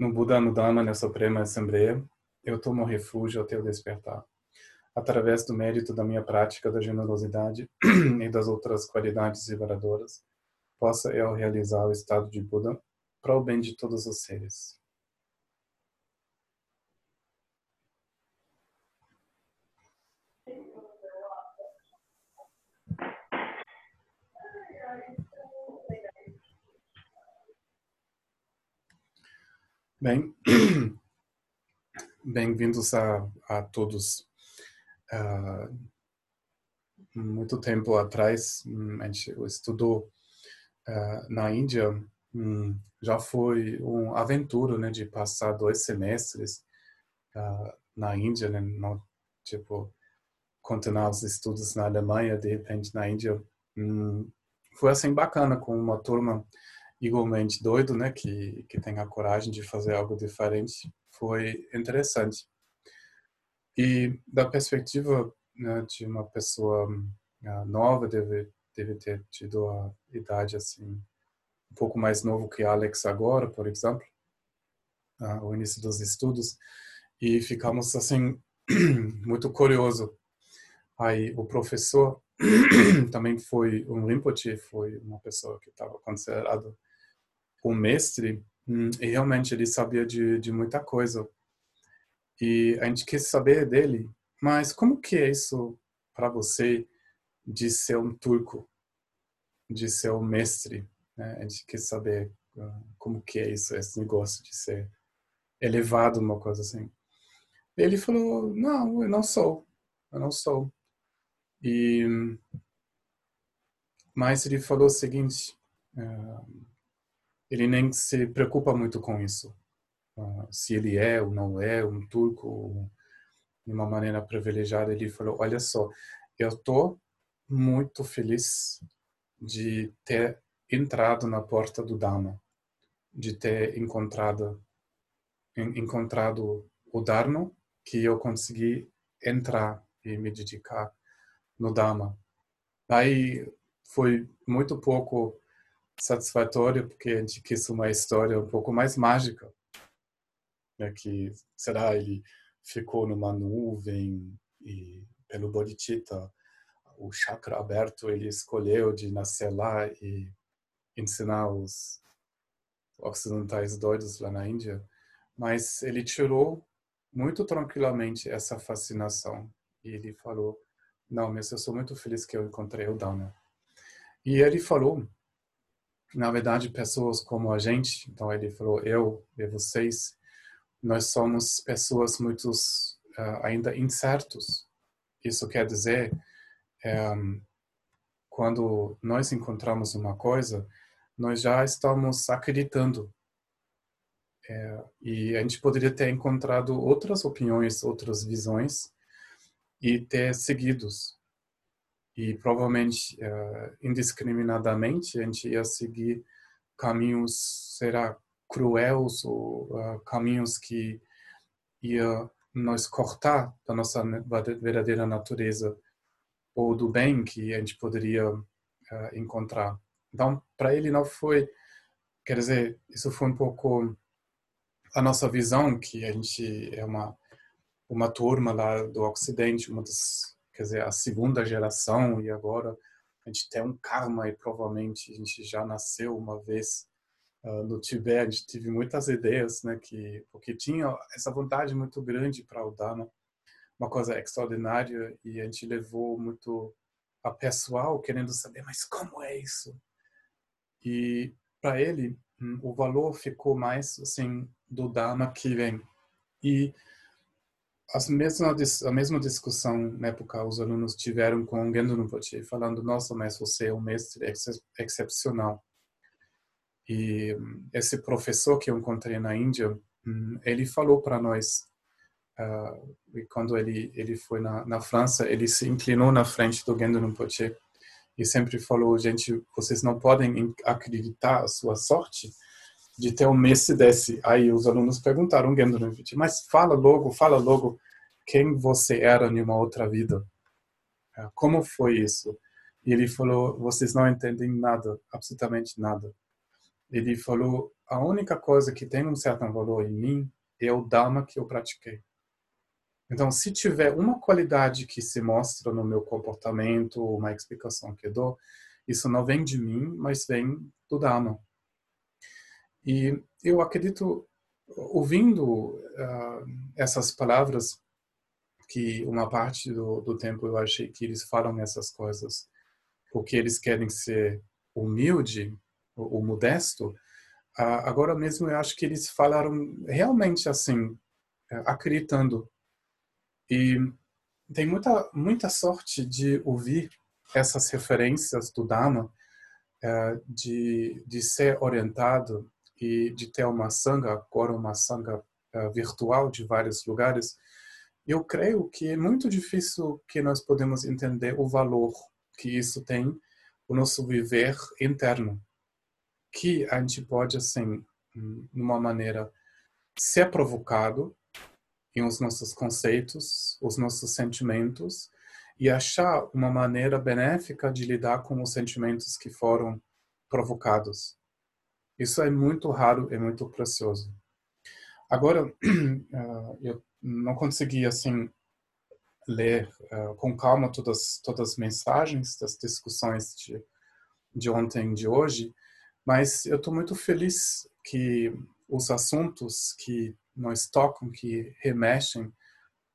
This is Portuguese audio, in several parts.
no Buda, no Dharma, na Suprema Assembleia, eu tomo refúgio até o despertar. Através do mérito da minha prática da generosidade e das outras qualidades liberadoras, possa eu realizar o estado de Buda para o bem de todos os seres. Bem, bem-vindos a, a todos. Uh, muito tempo atrás, hum, a gente estudou uh, na Índia, um, já foi uma aventura, né, de passar dois semestres uh, na Índia, né, tipo, continuar os estudos na Alemanha, de repente na Índia. Um, foi assim bacana com uma turma igualmente doido, né, que que tem a coragem de fazer algo diferente, foi interessante. E da perspectiva né, de uma pessoa uh, nova, deve deve ter tido a idade assim um pouco mais novo que Alex agora, por exemplo, uh, o início dos estudos, e ficamos assim muito curioso. Aí o professor também foi um Rinpoche, foi uma pessoa que estava considerado o mestre, hum, e realmente ele sabia de, de muita coisa. E a gente quis saber dele, mas como que é isso para você de ser um turco, de ser um mestre? Né? A gente quis saber uh, como que é isso, esse negócio de ser elevado, uma coisa assim. Ele falou, não, eu não sou, eu não sou. E mas ele falou o seguinte, uh, ele nem se preocupa muito com isso. Uh, se ele é ou não é um turco, de uma maneira privilegiada, ele falou: Olha só, eu estou muito feliz de ter entrado na porta do Dharma, de ter encontrado, encontrado o Dharma, que eu consegui entrar e me dedicar no Dharma. Aí foi muito pouco satisfatório porque a gente quis uma história um pouco mais mágica. Né? Que, será, ele ficou numa nuvem e pelo Bodhicitta, o chakra aberto, ele escolheu de nascer lá e ensinar os ocidentais doidos lá na Índia. Mas ele tirou muito tranquilamente essa fascinação. E ele falou, não, mas eu sou muito feliz que eu encontrei o Dharma. E ele falou na verdade, pessoas como a gente, então ele falou, eu e vocês, nós somos pessoas muito uh, ainda incertos. Isso quer dizer, um, quando nós encontramos uma coisa, nós já estamos acreditando. É, e a gente poderia ter encontrado outras opiniões, outras visões e ter seguidos e provavelmente uh, indiscriminadamente a gente ia seguir caminhos será cruéis ou uh, caminhos que ia nos cortar da nossa verdadeira natureza ou do bem que a gente poderia uh, encontrar. Então, para ele não foi, quer dizer, isso foi um pouco a nossa visão que a gente é uma uma turma lá do Ocidente, uma das quer dizer, a segunda geração e agora a gente tem um karma e provavelmente a gente já nasceu uma vez uh, no Tibete, teve muitas ideias, né, que porque tinha essa vontade muito grande para o Dharma, uma coisa extraordinária e a gente levou muito a pessoal querendo saber, mas como é isso? E para ele, hum, o valor ficou mais assim do Dharma que vem. E as mesma, a mesma discussão na época os alunos tiveram com Gendo Rinpoche, falando, nossa, mas você é um mestre ex excepcional. E esse professor que eu encontrei na Índia, hum, ele falou para nós, uh, quando ele ele foi na, na França, ele se inclinou na frente do Gendo Rinpoche e sempre falou, gente, vocês não podem acreditar a sua sorte, de ter um mestre desse. Aí os alunos perguntaram, Gendrovich, mas fala logo, fala logo quem você era em uma outra vida. É, como foi isso? E ele falou, vocês não entendem nada, absolutamente nada. Ele falou, a única coisa que tem um certo valor em mim é o Dharma que eu pratiquei. Então, se tiver uma qualidade que se mostra no meu comportamento, uma explicação que dou, isso não vem de mim, mas vem do Dharma. E eu acredito, ouvindo uh, essas palavras, que uma parte do, do tempo eu achei que eles falam essas coisas porque eles querem ser humilde, ou, modesto. Uh, agora mesmo eu acho que eles falaram realmente assim, uh, acreditando. E tem muita muita sorte de ouvir essas referências do Dharma, uh, de de ser orientado e de ter uma sanga, agora uma sanga uh, virtual de vários lugares, eu creio que é muito difícil que nós podemos entender o valor que isso tem o nosso viver interno, que a gente pode assim, numa maneira ser provocado em os nossos conceitos, os nossos sentimentos e achar uma maneira benéfica de lidar com os sentimentos que foram provocados. Isso é muito raro e muito precioso. Agora, eu não consegui assim ler uh, com calma todas todas as mensagens das discussões de de ontem e de hoje, mas eu estou muito feliz que os assuntos que nós tocam, que remexem,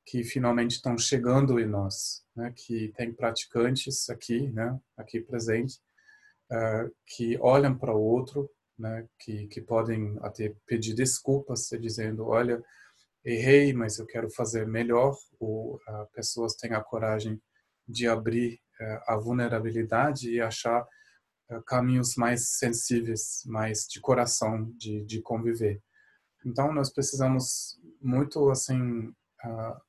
que finalmente estão chegando em nós, né? Que tem praticantes aqui, né? Aqui presente, uh, que olham para o outro né, que, que podem até pedir desculpas, dizendo, olha, errei, mas eu quero fazer melhor, ou uh, pessoas têm a coragem de abrir uh, a vulnerabilidade e achar uh, caminhos mais sensíveis, mais de coração, de, de conviver. Então, nós precisamos muito, assim,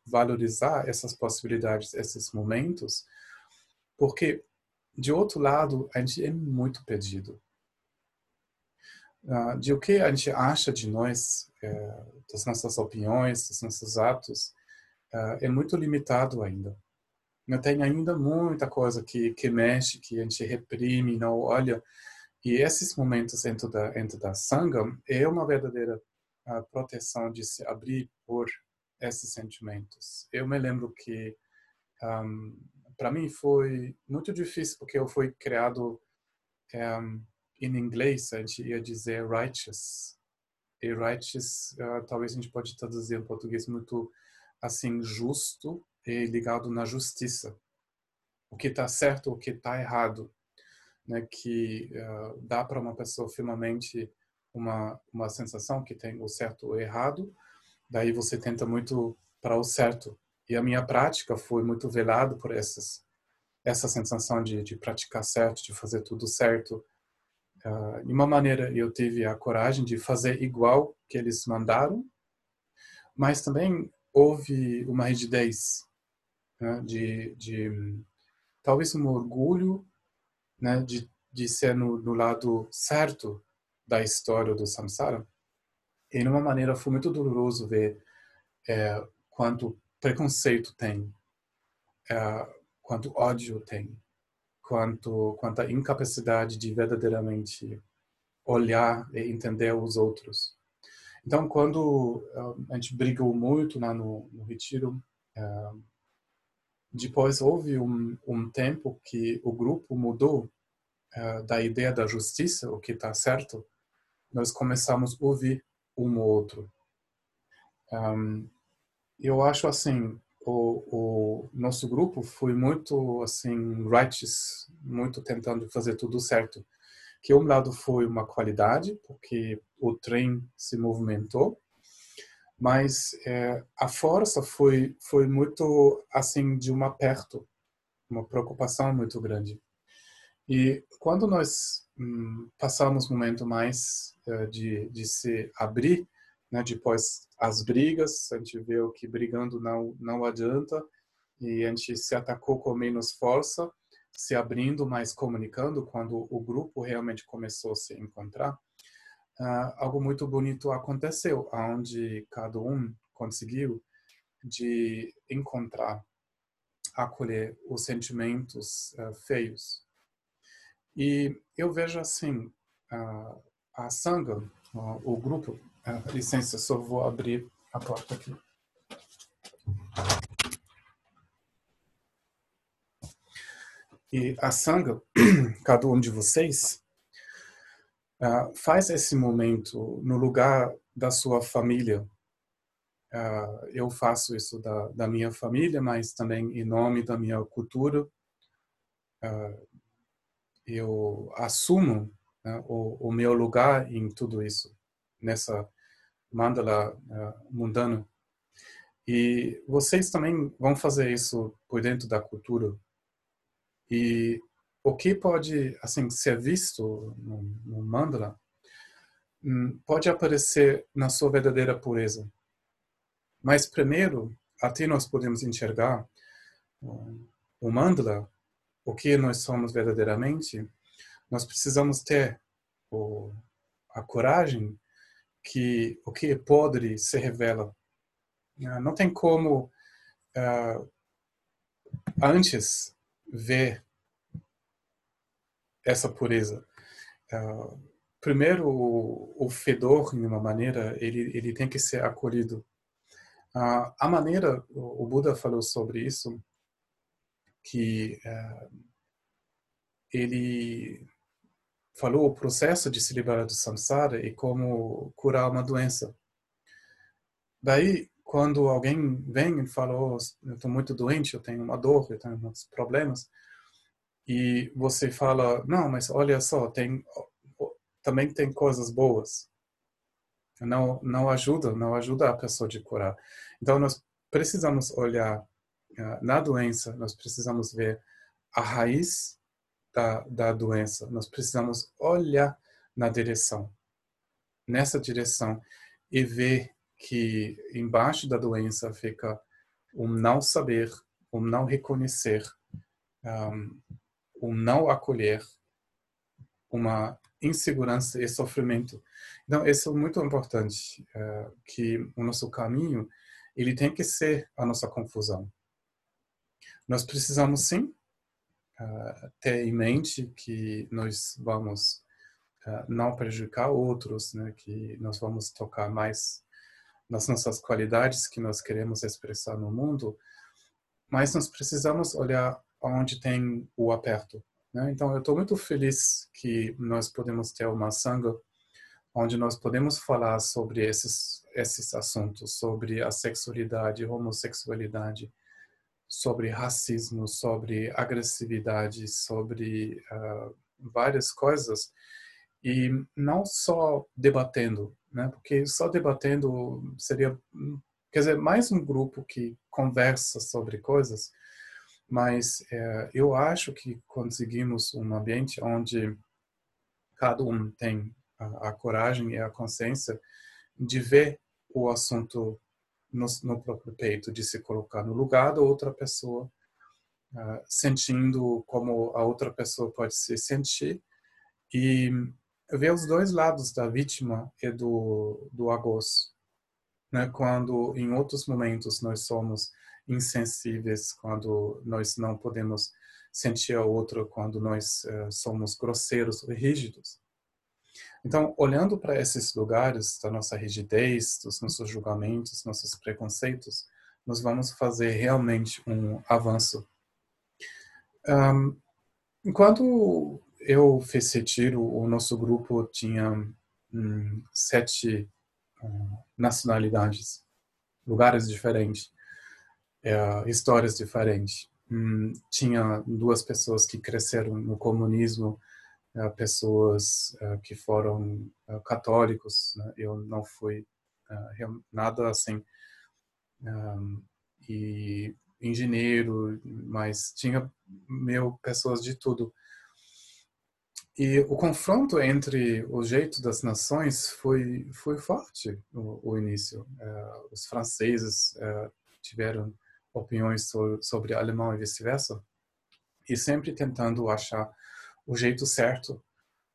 valorizar essas possibilidades, esses momentos, porque, de outro lado, a gente é muito pedido de o que a gente acha de nós, é, das nossas opiniões, dos nossos atos, uh, é muito limitado ainda. Não tem ainda muita coisa que, que mexe, que a gente reprime, não olha. E esses momentos dentro da, dentro da Sangam é uma verdadeira uh, proteção de se abrir por esses sentimentos. Eu me lembro que um, para mim foi muito difícil porque eu fui criado um, em inglês a gente ia dizer righteous. E righteous, uh, talvez a gente pode traduzir em português muito assim, justo e ligado na justiça. O que está certo, o que está errado. Né, que uh, dá para uma pessoa firmemente uma, uma sensação que tem o certo ou errado, daí você tenta muito para o certo. E a minha prática foi muito velada por essas, essa sensação de, de praticar certo, de fazer tudo certo, Uh, de uma maneira, eu tive a coragem de fazer igual que eles mandaram, mas também houve uma rigidez né, de, de, talvez um orgulho né, de, de ser no, no, lado certo da história do samsara. E de uma maneira foi muito doloroso ver é, quanto preconceito tem, é, quanto ódio tem quanto quanto à incapacidade de verdadeiramente olhar e entender os outros. Então, quando a gente brigou muito lá no, no retiro, depois houve um, um tempo que o grupo mudou da ideia da justiça, o que está certo, nós começamos a ouvir um ou outro. eu acho assim, o, o, nosso grupo foi muito assim righteous, muito tentando fazer tudo certo. Que um lado foi uma qualidade, porque o trem se movimentou, mas é, a força foi foi muito assim de um aperto, uma preocupação muito grande. E quando nós hum, passamos um momento mais é, de, de se abrir, né, depois as brigas, a gente viu que brigando não, não adianta e a gente se atacou com menos força, se abrindo, mas comunicando quando o grupo realmente começou a se encontrar. Uh, algo muito bonito aconteceu, onde cada um conseguiu de encontrar, acolher os sentimentos uh, feios. E eu vejo assim, uh, a Sangha, o grupo, uh, licença, só vou abrir a porta aqui. E a Sangha, cada um de vocês, uh, faz esse momento no lugar da sua família. Uh, eu faço isso da, da, minha família, mas também em nome da minha cultura. Eu assumo né, o, o, meu lugar em tudo isso, nessa mandala uh, mundana. E vocês também vão fazer isso por dentro da cultura. E o que pode assim ser visto no, no mandala hum, pode aparecer na sua verdadeira pureza. Mas primeiro, até nós podemos enxergar o mandala, o que nós somos verdadeiramente, nós precisamos ter o, a coragem que o que é podre se revela. Ah, não tem como uh, antes ver essa pureza. Uh, primeiro, o, o, fedor, de uma maneira, ele, ele tem que ser acolhido. Uh, a maneira, o, o, Buda falou sobre isso, que ele falou o processo de se liberar do samsara e como curar uma doença. Daí, quando alguém vem e fala, oh, eu estou muito doente, eu tenho uma dor, eu tenho muitos problemas, e você fala, não, mas olha só, tem também tem coisas boas. Não não ajuda, não ajuda a pessoa de curar. Então nós precisamos olhar uh, na doença, nós precisamos ver a raiz da, da doença. Nós precisamos olhar na direção, nessa direção, e ver que embaixo da doença fica um não saber, um não reconhecer, um, um não acolher, uma insegurança e sofrimento. Então, isso é muito importante, uh, que o nosso caminho, ele tem que ser a nossa confusão. Nós precisamos, sim, uh, ter em mente que nós vamos uh, não prejudicar outros, né? que nós vamos tocar mais nas nossas qualidades que nós queremos expressar no mundo, mas nós precisamos olhar onde tem o aperto. Né? Então, eu estou muito feliz que nós podemos ter uma sanga onde nós podemos falar sobre esses esses assuntos, sobre a sexualidade, homossexualidade, sobre racismo, sobre agressividade, sobre uh, várias coisas e não só debatendo, né? Porque só debatendo seria, quer dizer, mais um grupo que conversa sobre coisas, mas uh, eu acho que conseguimos um ambiente onde cada um tem a, a coragem e a consciência de ver o assunto no, no, próprio peito, de se colocar no lugar da outra pessoa, uh, sentindo como a outra pessoa pode se sentir e ver os dois lados da vítima e do, do agosto. Né? Quando em outros momentos nós somos insensíveis, quando nós não podemos sentir a outra, quando nós uh, somos grosseiros e rígidos. Então, olhando para esses lugares da nossa rigidez, dos nossos julgamentos, nossos preconceitos, nós vamos fazer realmente um avanço. Um, enquanto eu fiz retiro, o nosso grupo tinha hum, sete hum, nacionalidades, lugares diferentes, é, histórias diferentes. Hum, tinha duas pessoas que cresceram no comunismo, pessoas uh, que foram uh, católicos. Né? Eu não fui nada assim. E engenheiro, mas tinha meu pessoas de tudo. E o confronto entre o jeito das nações foi foi forte no, início. Uh, os franceses uh, tiveram opiniões sobre alemão e vice-versa, e sempre tentando achar o jeito certo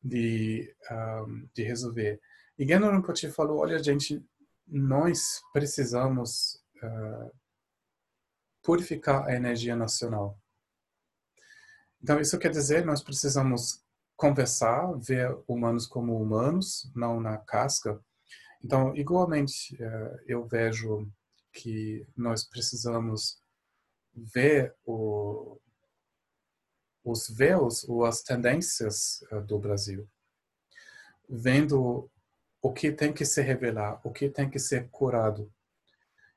de, um, de resolver. E Geno Rinpoche falou, olha gente, nós precisamos uh, purificar a energia nacional. Então isso quer dizer nós precisamos conversar, ver humanos como humanos, não na casca. Então, igualmente, eh, eu vejo que nós precisamos ver o, os véus ou as tendências eh, do Brasil, vendo o que tem que se revelar, o que tem que ser curado.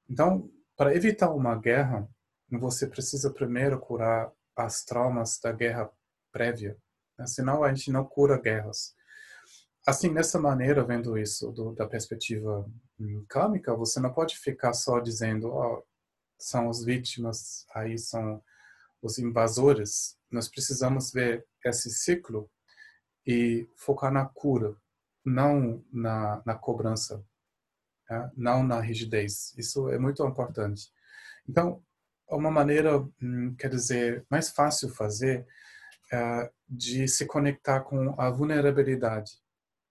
Então, para evitar uma guerra, você precisa primeiro curar as traumas da guerra prévia, né? senão a gente não cura guerras. Assim, nessa maneira, vendo isso do, da perspectiva kármica, você não pode ficar só dizendo, oh, são as vítimas, aí são os invasores. Nós precisamos ver esse ciclo e focar na cura, não na, na cobrança, né? não na rigidez. Isso é muito importante. Então, uma maneira, hum, quer dizer, mais fácil fazer é de se conectar com a vulnerabilidade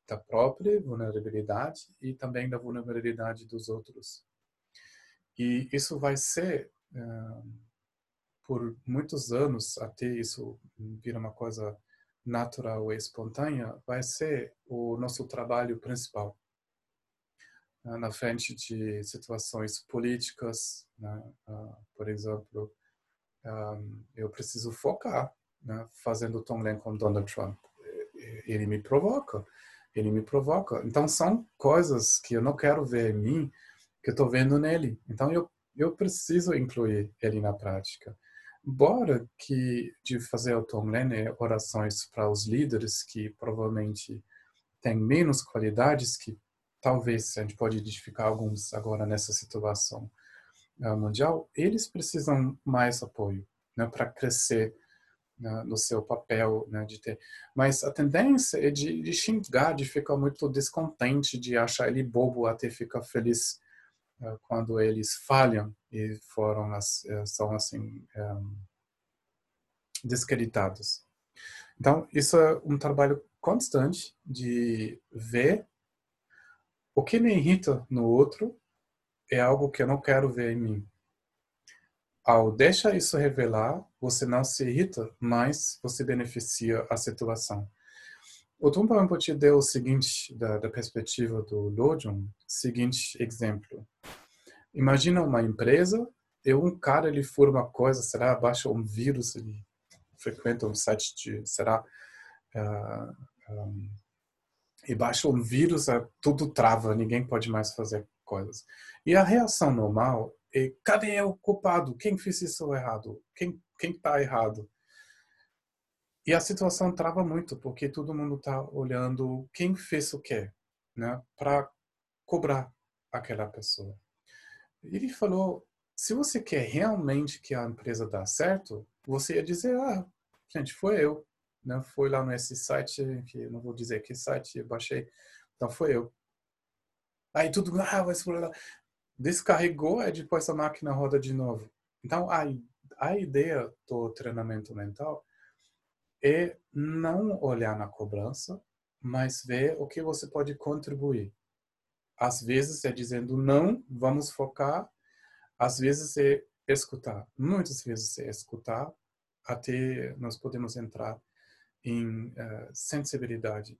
da própria vulnerabilidade e também da vulnerabilidade dos outros. E isso vai ser, uh, por muitos anos, até isso vir uma coisa natural e espontânea, vai ser o nosso trabalho principal. Uh, na frente de situações políticas, né? uh, por exemplo, um, eu preciso focar né? fazendo Tonglen com Donald Trump. Ele me provoca ele me provoca. Então são coisas que eu não quero ver em mim, que eu estou vendo nele. Então eu eu preciso incluir ele na prática. Embora que de fazer o Tonglen é orações para os líderes que provavelmente têm menos qualidades, que talvez a gente pode identificar alguns agora nessa situação uh, mundial, eles precisam mais apoio né, para crescer né, no seu papel né, de ter. Mas a tendência é de, de, xingar, de ficar muito descontente, de achar ele bobo até ficar feliz quando eles falham e foram uh, são assim eh, descreditados. Então isso é um trabalho constante de ver o que me irrita no outro é algo que eu não quero ver em mim ao deixar isso revelar, você não se irrita, mas você beneficia a situação. O Tumpa Rinpoche deu o seguinte, da, da perspectiva do Lojong, seguinte exemplo. Imagina uma empresa e um cara ele fura uma coisa, será, baixa um vírus, ele frequenta um site de, será, uh, ah, um, e baixa um vírus, uh, tudo trava, ninguém pode mais fazer coisas. E a reação normal e cadê o culpado? Quem fez isso errado? Quem quem está errado? E a situação trava muito porque todo mundo está olhando quem fez o quê, né? Para cobrar aquela pessoa. Ele falou: se você quer realmente que a empresa dê certo, você ia dizer: ah, gente, foi eu, né? Foi lá nesse site que não vou dizer que site eu baixei, então foi eu. Aí tudo, ah, vai descarregou e depois a máquina roda de novo. Então, a, a ideia do treinamento mental é não olhar na cobrança, mas ver o que você pode contribuir. Às vezes é dizendo não, vamos focar. Às vezes é escutar. Muitas vezes é escutar até nós podemos entrar em uh, sensibilidade.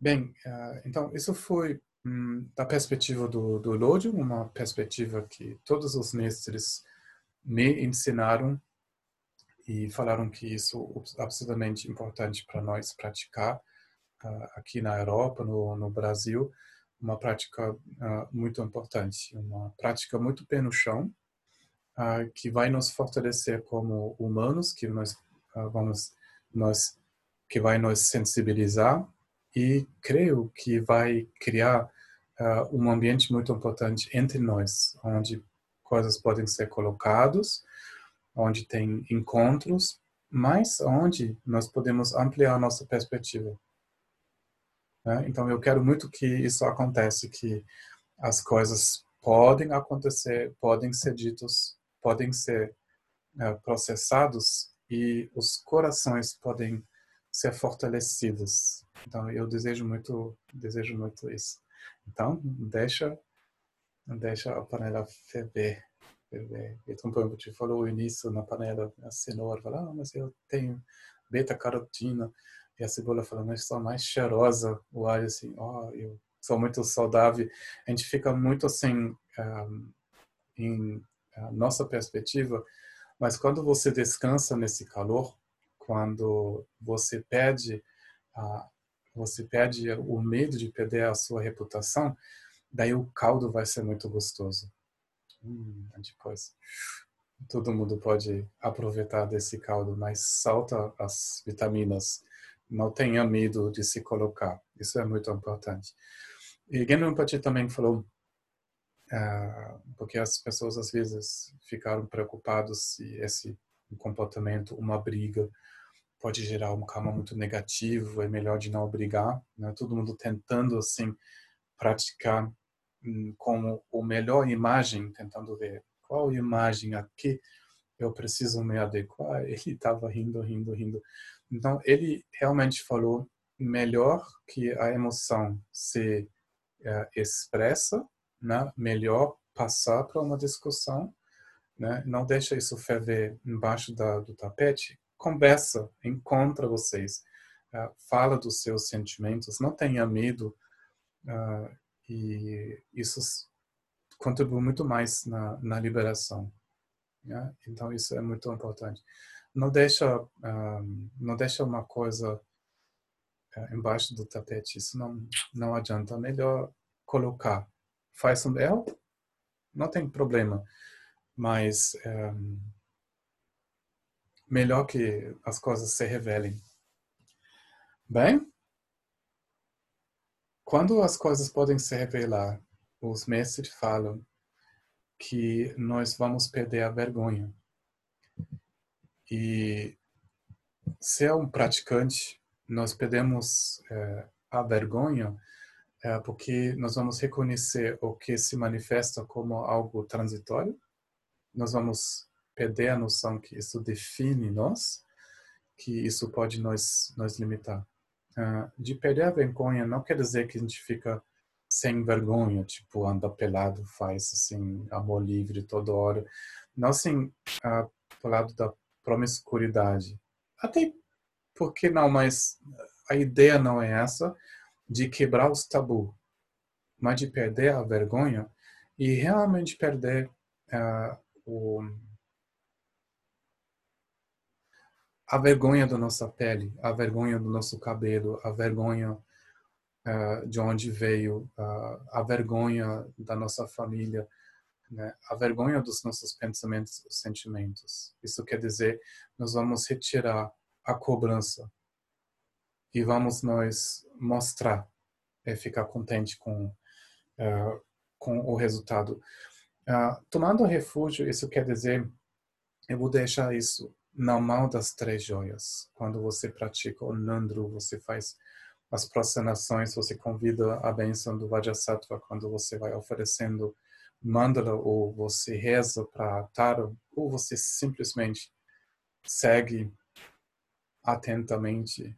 Bem, uh, então isso foi Hum, da perspectiva do, do uma perspectiva que todos os mestres me ensinaram e falaram que isso é absolutamente importante para nós praticar uh, aqui na Europa, no, no Brasil, uma prática uh, muito importante, uma prática muito pé no chão, uh, que vai nos fortalecer como humanos, que nós vamos nós que vai nos sensibilizar e creio que vai criar uh, um ambiente muito importante entre nós, onde coisas podem ser colocadas, onde tem encontros, mas onde nós podemos ampliar nossa perspectiva. Né? Então, eu quero muito que isso aconteça, que as coisas podem acontecer, podem ser ditos, podem ser uh, processados e os corações podem ser fortalecidos. Então, eu desejo muito, desejo muito isso. Então, deixa, deixa a panela ferver. ferver. E então, te falou o início na panela, a cenoura, fala, ah, mas eu tenho beta-carotina. E a cebola falando, estou mais cheirosa. O alho assim, ó, oh, eu sou muito saudável. A gente fica muito assim, um, em nossa perspectiva, mas quando você descansa nesse calor, quando você perde você perde o medo de perder a sua reputação, daí o caldo vai ser muito gostoso. Hum, depois todo mundo pode aproveitar desse caldo, mas salta as vitaminas. Não tenha medo de se colocar. Isso é muito importante. E Genrin também falou uh, porque as pessoas às vezes ficaram preocupadas se esse comportamento, uma briga, pode gerar um karma muito negativo, é melhor de não brigar, né? Todo mundo tentando assim praticar hum, como o melhor imagem, tentando ver qual imagem aqui eu preciso me adequar. Ele estava rindo, rindo, rindo. Então ele realmente falou melhor que a emoção se é, expressa, né? Melhor passar para uma discussão, né? Não deixa isso ferver embaixo da, do tapete conversa, encontra vocês, uh, fala dos seus sentimentos, não tenha medo uh, e isso contribui muito mais na, na liberação. Né? Então isso é muito importante. Não deixa, uh, não deixa uma coisa embaixo do tapete. Isso não não adianta. Melhor colocar. Faz um erro, não tem problema. Mas um, melhor que as coisas se revelem. Bem, quando as coisas podem se revelar, os mestres falam que nós vamos perder a vergonha. E se é um praticante, nós perdemos é, a vergonha é, porque nós vamos reconhecer o que se manifesta como algo transitório, nós vamos perder a noção que isso define nós, que isso pode nos, nos limitar. Uh, de perder a vergonha não quer dizer que a gente fica sem vergonha, tipo, anda pelado, faz assim, amor livre toda hora. Não assim, uh, pro lado da promiscuidade. Até porque não, mas a ideia não é essa de quebrar os tabus, mas de perder a vergonha e realmente perder uh, o a vergonha da nossa pele, a vergonha do nosso cabelo, a vergonha uh, de onde veio, uh, a vergonha da nossa família, né? a vergonha dos nossos pensamentos e sentimentos. Isso quer dizer, nós vamos retirar a cobrança e vamos nós mostrar e ficar contente com uh, com o resultado. tomando refúgio, isso quer dizer, eu vou deixar isso na mão das três joias. Quando você pratica o Nandru, você faz as prostrações, você convida a bênção do Vajrasattva quando você vai oferecendo mandala ou você reza para Tara ou você simplesmente segue atentamente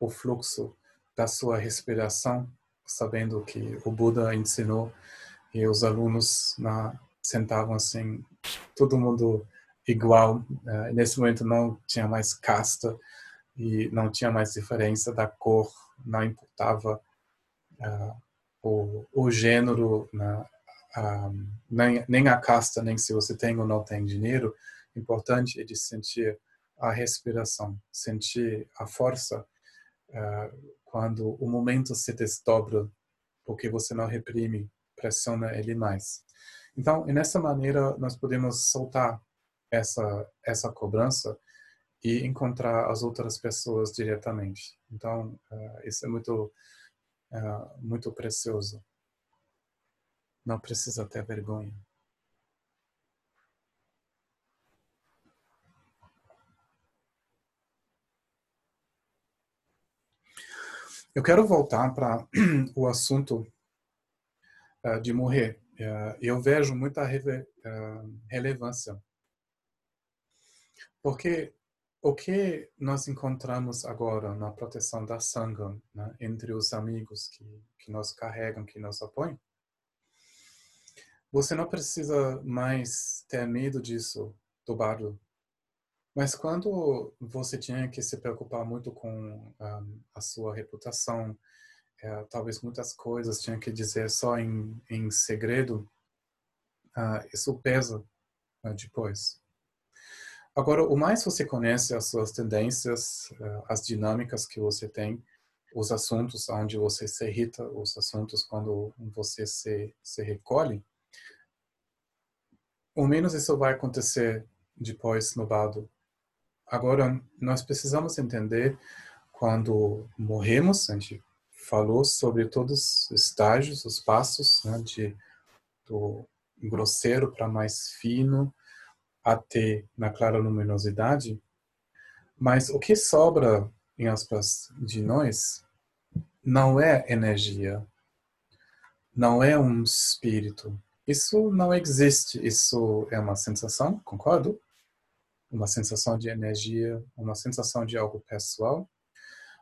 o fluxo da sua respiração, sabendo que o Buda ensinou e os alunos na, sentavam assim, todo mundo igual. Uh, nesse momento não tinha mais casta e não tinha mais diferença da cor, não importava uh, o, o gênero, uh, nem, nem a casta, nem se você tem ou não tem dinheiro. O importante é de sentir a respiração, sentir a força quando o momento se desdobra, porque você não reprime, pressiona ele mais. Então, nessa maneira, nós podemos soltar essa essa cobrança e encontrar as outras pessoas diretamente. Então, uh, isso é muito uh, muito precioso. Não precisa ter vergonha. Eu quero voltar para o assunto uh, de morrer. eu vejo muita relevância porque o que nós encontramos agora na proteção da sangha, né, entre os amigos que, que nos carregam, que nos apoiam, você não precisa mais ter medo disso do bardo. Mas quando você tinha que se preocupar muito com um, ah, a sua reputação, é, talvez muitas coisas tinha que dizer só em, em segredo, uh, isso pesa uh, depois. Agora, o mais você conhece as suas tendências, uh, as dinâmicas que você tem, os assuntos onde você se irrita, os assuntos quando você se, se recolhe, o menos isso vai acontecer depois no bado Agora, nós precisamos entender quando morremos, a gente falou sobre todos os estágios, os passos, né, de, do grosseiro para mais fino, até na clara luminosidade, mas o que sobra, em aspas, de nós, não é energia, não é um espírito. Isso não existe, isso é uma sensação, concordo? uma sensação de energia, uma sensação de algo pessoal,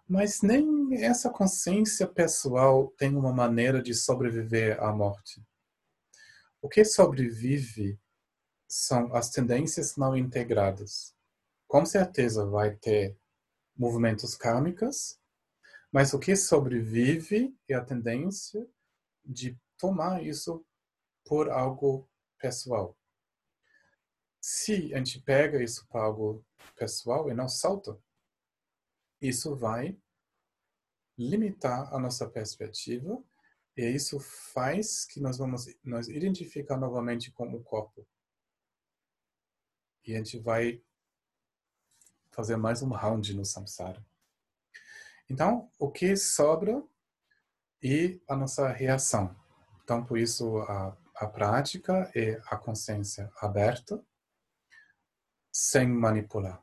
mas nem essa consciência pessoal tem uma maneira de sobreviver à morte. O que sobrevive são as tendências não integradas. Com certeza vai ter movimentos kármicos, mas o que sobrevive é a tendência de tomar isso por algo pessoal se a gente pega isso para algo pessoal e não salta, isso vai limitar a nossa perspectiva e isso faz que nós vamos nos identificar novamente com o corpo. E a gente vai fazer mais um round no samsara. Então, o que sobra e a nossa reação. Então, por isso, a, a prática é a consciência aberta, sem manipular.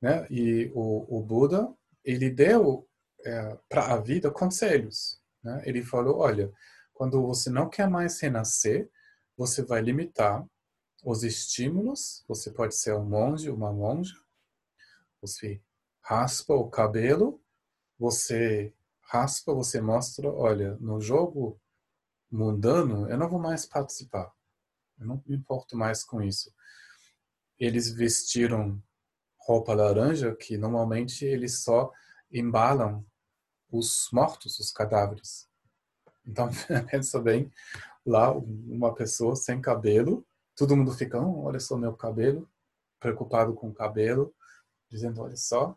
Né? E o, o Buda, ele deu é, para a vida conselhos. Né? Ele falou, olha, quando você não quer mais renascer, você vai limitar os estímulos. Você pode ser um monge, uma monja. Você raspa o cabelo, você raspa, você mostra, olha, no jogo mundano, eu não vou mais participar. Eu não me importo mais com isso eles vestiram roupa laranja, que normalmente eles só embalam os mortos, os cadáveres. Então, pensa bem, lá uma pessoa sem cabelo, todo mundo fica, oh, olha só meu cabelo, preocupado com o cabelo, dizendo, olha só,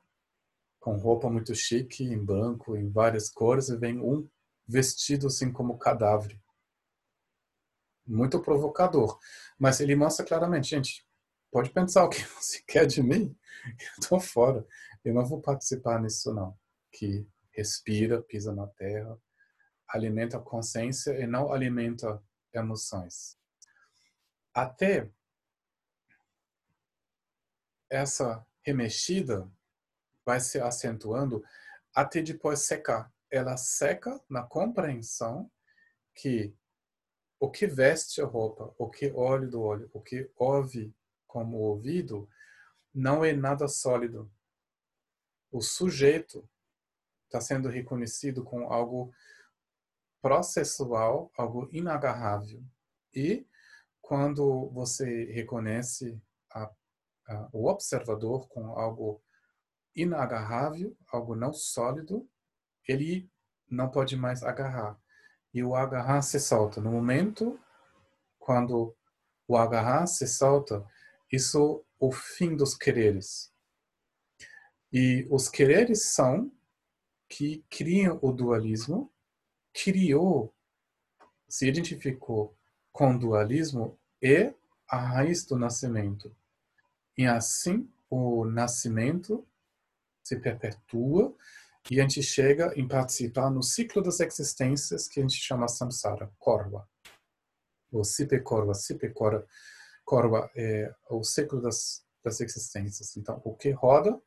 com roupa muito chique, em branco, em várias cores, e vem um vestido assim como cadáver. Muito provocador. Mas ele mostra claramente, gente, pode pensar o que você quer de mim, eu estou fora. Eu não vou participar nisso não. Que respira, pisa na terra, alimenta a consciência e não alimenta emoções. Até essa remexida vai se acentuando até depois secar. Ela seca na compreensão que o que veste a roupa, o que olha do olho, o que ouve como o ouvido, não é nada sólido. O sujeito está sendo reconhecido com algo processual, algo inagarrável. E quando você reconhece a, a, o observador com algo inagarrável, algo não sólido, ele não pode mais agarrar. E o agarrar se solta. No momento quando o agarrar se solta, isso o fim dos quereres. E os quereres são que criam o dualismo, criou, se identificou com o dualismo e a raiz do nascimento. E assim o nascimento se perpetua e a gente chega em participar no ciclo das existências que a gente chama samsara, korva. Ou sipe korva, sipe korva Corva é o ciclo das, das existências. Então, o que roda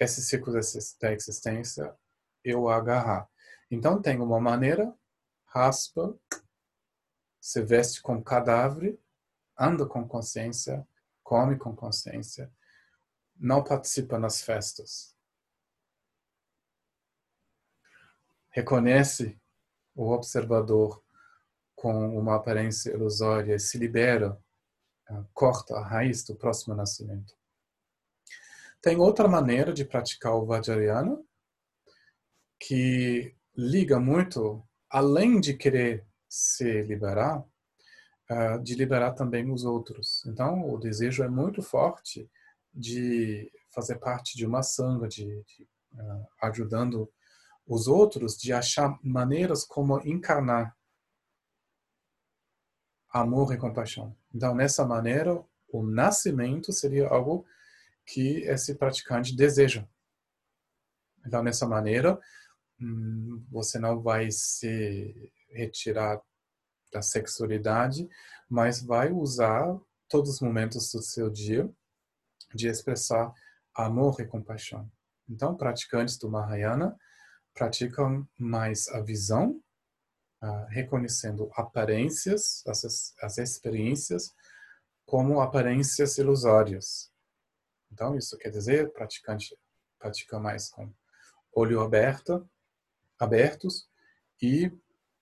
esse ciclo da existência o agarrar. Então, tem uma maneira, raspa, se veste com cadáver, anda com consciência, come com consciência, não participa nas festas. Reconhece o observador com uma aparência ilusória e se libera corta a raiz do próximo nascimento. Tem outra maneira de praticar o Vajrayana que liga muito, além de querer se liberar, uh, de liberar também os outros. Então, o desejo é muito forte de fazer parte de uma sanga, de, de uh, ajudando os outros, de achar maneiras como encarnar amor e compaixão. Então, nessa maneira, o nascimento seria algo que esse praticante deseja. Então, nessa maneira, hum, você não vai se retirar da sexualidade, mas vai usar todos os momentos do seu dia de expressar amor e compaixão. Então, praticantes do Mahayana praticam mais a visão, uh, reconhecendo aparências, as, as experiências, como aparências ilusórias. Então, isso quer dizer, praticante pratica mais com olho aberto, abertos, e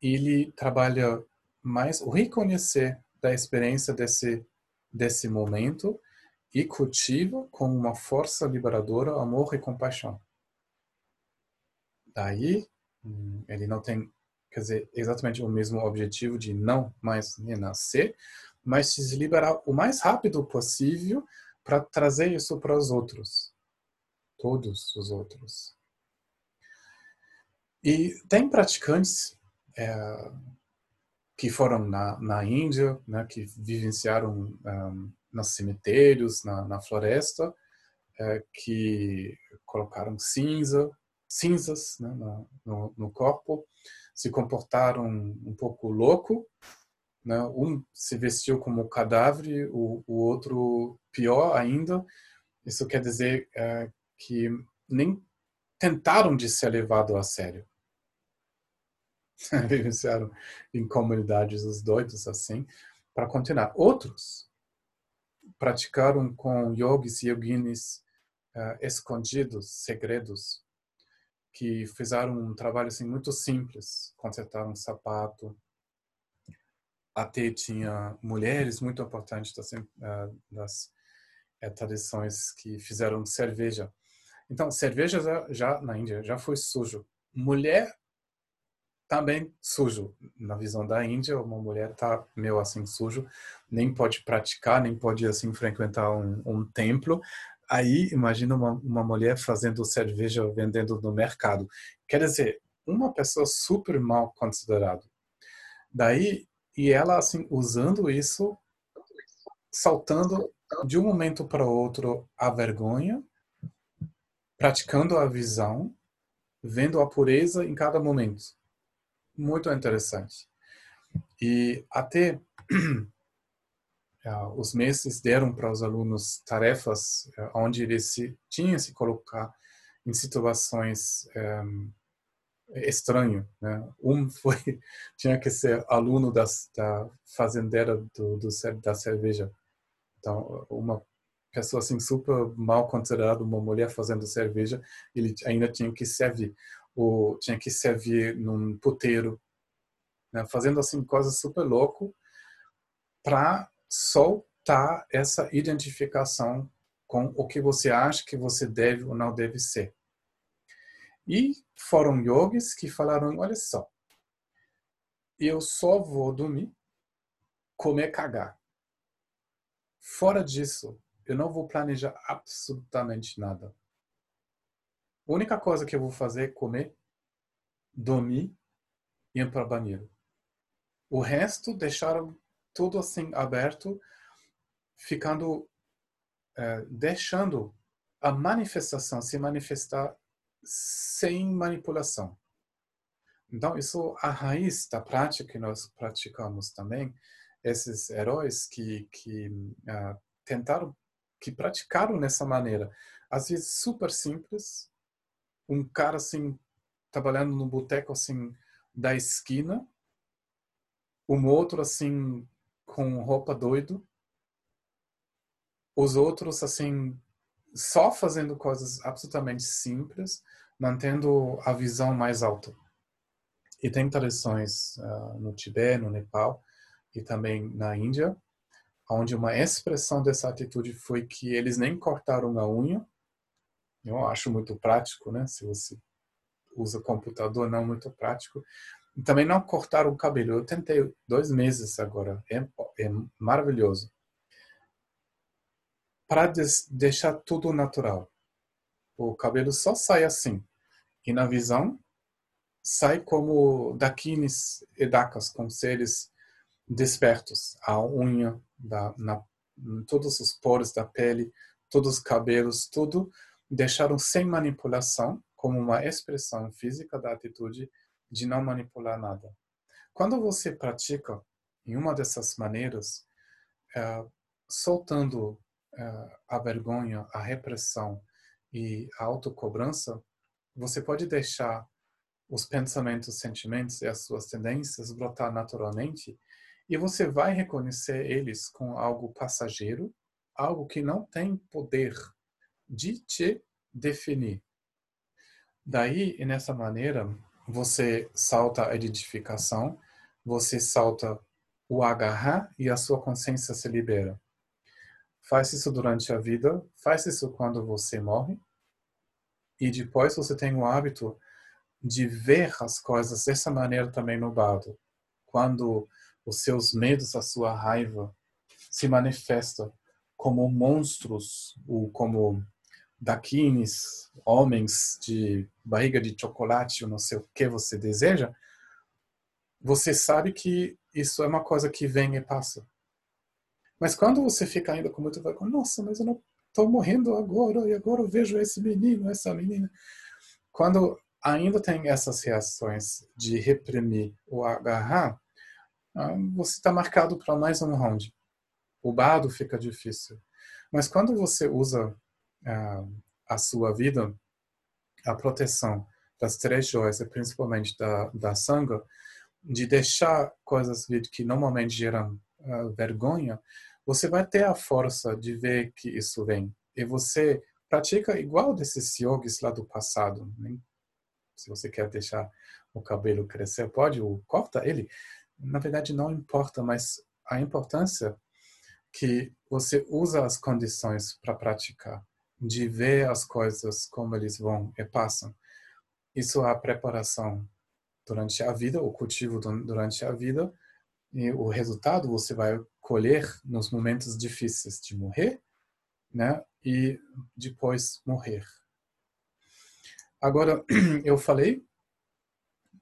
ele trabalha mais o reconhecer da experiência desse, desse momento e cultiva com uma força liberadora amor e compaixão. Daí, hum, ele não tem, quer dizer, exatamente o mesmo objetivo de não mais renascer, mas se liberar o mais rápido possível para trazer isso para os outros, todos os outros. E tem praticantes é, que foram na, na Índia, né, que vivenciaram um, nos cemitérios, na, na floresta, é, que colocaram cinza, cinzas né, no, no, corpo, se comportaram um pouco louco, né? um se vestiu como cadáver, o, o outro pior ainda. Isso quer dizer é, que nem tentaram de ser levado a sério. Vivenciaram em comunidades os doidos assim, para continuar. Outros praticaram com yogis e yoginis uh, escondidos, segredos, que fizeram um trabalho assim muito simples, consertaram um sapato. Até tinha mulheres muito importantes das, uh, das uh, tradições que fizeram cerveja. Então, cerveja já, já na Índia já foi sujo. Mulher também sujo. Na visão da Índia, uma mulher tá meio assim sujo, nem pode praticar, nem pode assim frequentar um, um templo. Aí, imagina uma, uma mulher fazendo cerveja vendendo no mercado. Quer dizer, uma pessoa super mal considerada. Daí, e ela assim usando isso, saltando de um momento para outro a vergonha, praticando a visão, vendo a pureza em cada momento muito interessante. E até os mestres deram para os alunos tarefas uh, onde eles se, tinham se colocar em situações eh, estranho, né? Um foi tinha que ser aluno das, da fazendeira do, do, da cerveja. Então, uma pessoa assim super mal considerada, uma mulher fazendo cerveja, ele ainda tinha que servir ou tinha que servir num puteiro, né? fazendo assim coisas super louco para soltar essa identificação com o que você acha que você deve ou não deve ser. E foram yogis que falaram, olha só, eu só vou dormir, comer, cagar. Fora disso, eu não vou planejar absolutamente nada. A única coisa que eu vou fazer é comer, dormir e ir para o banheiro. O resto deixaram tudo assim aberto, ficando, é, deixando a manifestação se manifestar sem manipulação. Então, isso a raiz da prática que nós praticamos também. Esses heróis que, que uh, tentaram, que praticaram nessa maneira, às vezes super simples, um cara assim trabalhando no boteco assim da esquina, um outro assim com roupa doido, os outros assim só fazendo coisas absolutamente simples, mantendo a visão mais alta. E tem tradições uh, no Tibete, no Nepal e também na Índia, onde uma expressão dessa atitude foi que eles nem cortaram a unha, eu acho muito prático, né? Se você usa computador, não muito prático. Também não cortar o cabelo. Eu tentei dois meses agora. É, é maravilhoso. Para deixar tudo natural. O cabelo só sai assim. E na visão, sai como daquines e dacas, com seres despertos. A unha, da, na, todos os poros da pele, todos os cabelos, tudo deixaram sem manipulação, como uma expressão física da atitude de não manipular nada. Quando você pratica em uma dessas maneiras, é, soltando é, a vergonha, a repressão e a autocobrança, você pode deixar os pensamentos, sentimentos e as suas tendências brotar naturalmente e você vai reconhecer eles com algo passageiro, algo que não tem poder de te definir. Daí, nessa maneira, você salta a identificação, você salta o agarrar e a sua consciência se libera. Faz isso durante a vida, faz isso quando você morre, e depois você tem o hábito de ver as coisas dessa maneira também no bado. Quando os seus medos, a sua raiva se manifesta como monstros ou como daquines, homens de barriga de chocolate, ou não sei o que você deseja, você sabe que isso é uma coisa que vem e passa. Mas quando você fica ainda com muito vergonha, nossa, mas eu não estou morrendo agora, e agora eu vejo esse menino, essa menina. Quando ainda tem essas reações de reprimir ou agarrar, ah, você está marcado para mais um round. O bardo fica difícil. Mas quando você usa a, sua vida, a proteção das três joias, principalmente da, da sangue, de deixar coisas que normalmente geram uh, vergonha, você vai ter a força de ver que isso vem. E você pratica igual desses yogis lá do passado. Né? Se você quer deixar o cabelo crescer, pode, ou corta ele. Na verdade, não importa, mas a importância que você usa as condições para praticar de ver as coisas como eles vão e passam. Isso é a preparação durante a vida, o cultivo durante a vida, e o resultado você vai colher nos momentos difíceis de morrer, né? E depois morrer. Agora, eu falei,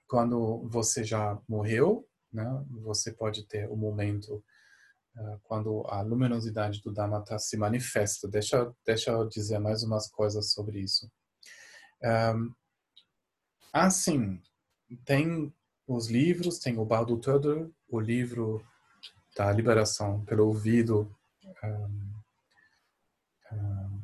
quando você já morreu, né? Você pode ter o um momento quando a luminosidade do Dhamma se manifesta. Deixa, deixa eu dizer mais umas coisas sobre isso. Um, assim, tem os livros, tem o Baldo Töder, o livro da liberação pelo ouvido. Um, um,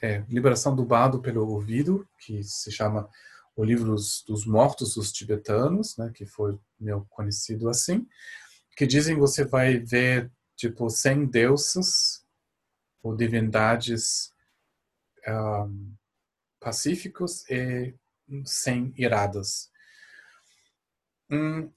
é, liberação do Bado pelo ouvido, que se chama o livro dos, dos mortos dos tibetanos, né, que foi meu conhecido assim que dizem você vai ver tipo 100 deuses ou divindades um, pacíficos e sem iradas. Um,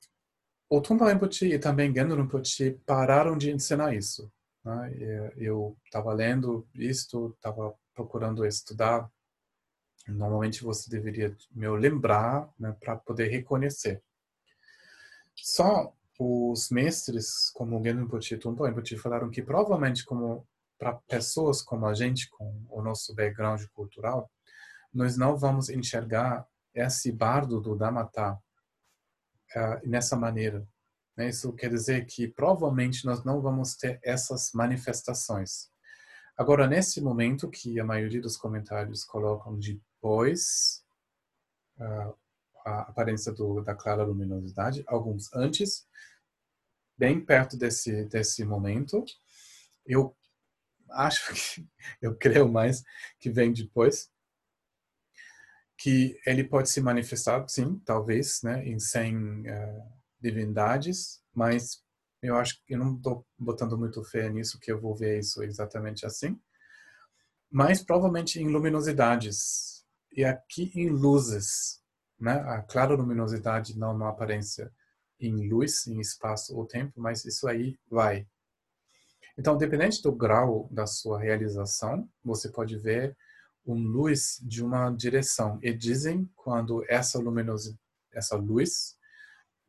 o Tumpa Rinpoche e também Gendo Rinpoche pararam de ensinar isso. Né? Eu estava lendo isto, estava procurando estudar. Normalmente você deveria me lembrar né, para poder reconhecer. Só os mestres, como Genrin Rinpoche e Tumpa Rinpoche, falaram que provavelmente como para pessoas como a gente, com o nosso background cultural, nós não vamos enxergar esse bardo do Dhammata uh, nessa maneira. Né? Isso quer dizer que provavelmente nós não vamos ter essas manifestações. Agora, nesse momento que a maioria dos comentários colocam depois uh, a aparência do, da clara luminosidade, alguns antes, bem perto desse, desse momento. Eu acho que, eu creio mais que vem depois, que ele pode se manifestar, sim, talvez, né, em 100 uh, eh, divindades, mas eu acho que eu não estou botando muito fé nisso, que eu vou ver isso exatamente assim. Mas provavelmente em luminosidades, e aqui em luzes, né? A clara luminosidade não uma aparência em luz, em espaço ou tempo, mas isso aí vai. Então, dependente do grau da sua realização, você pode ver uma luz de uma direção. E dizem quando essa luminosidade, essa luz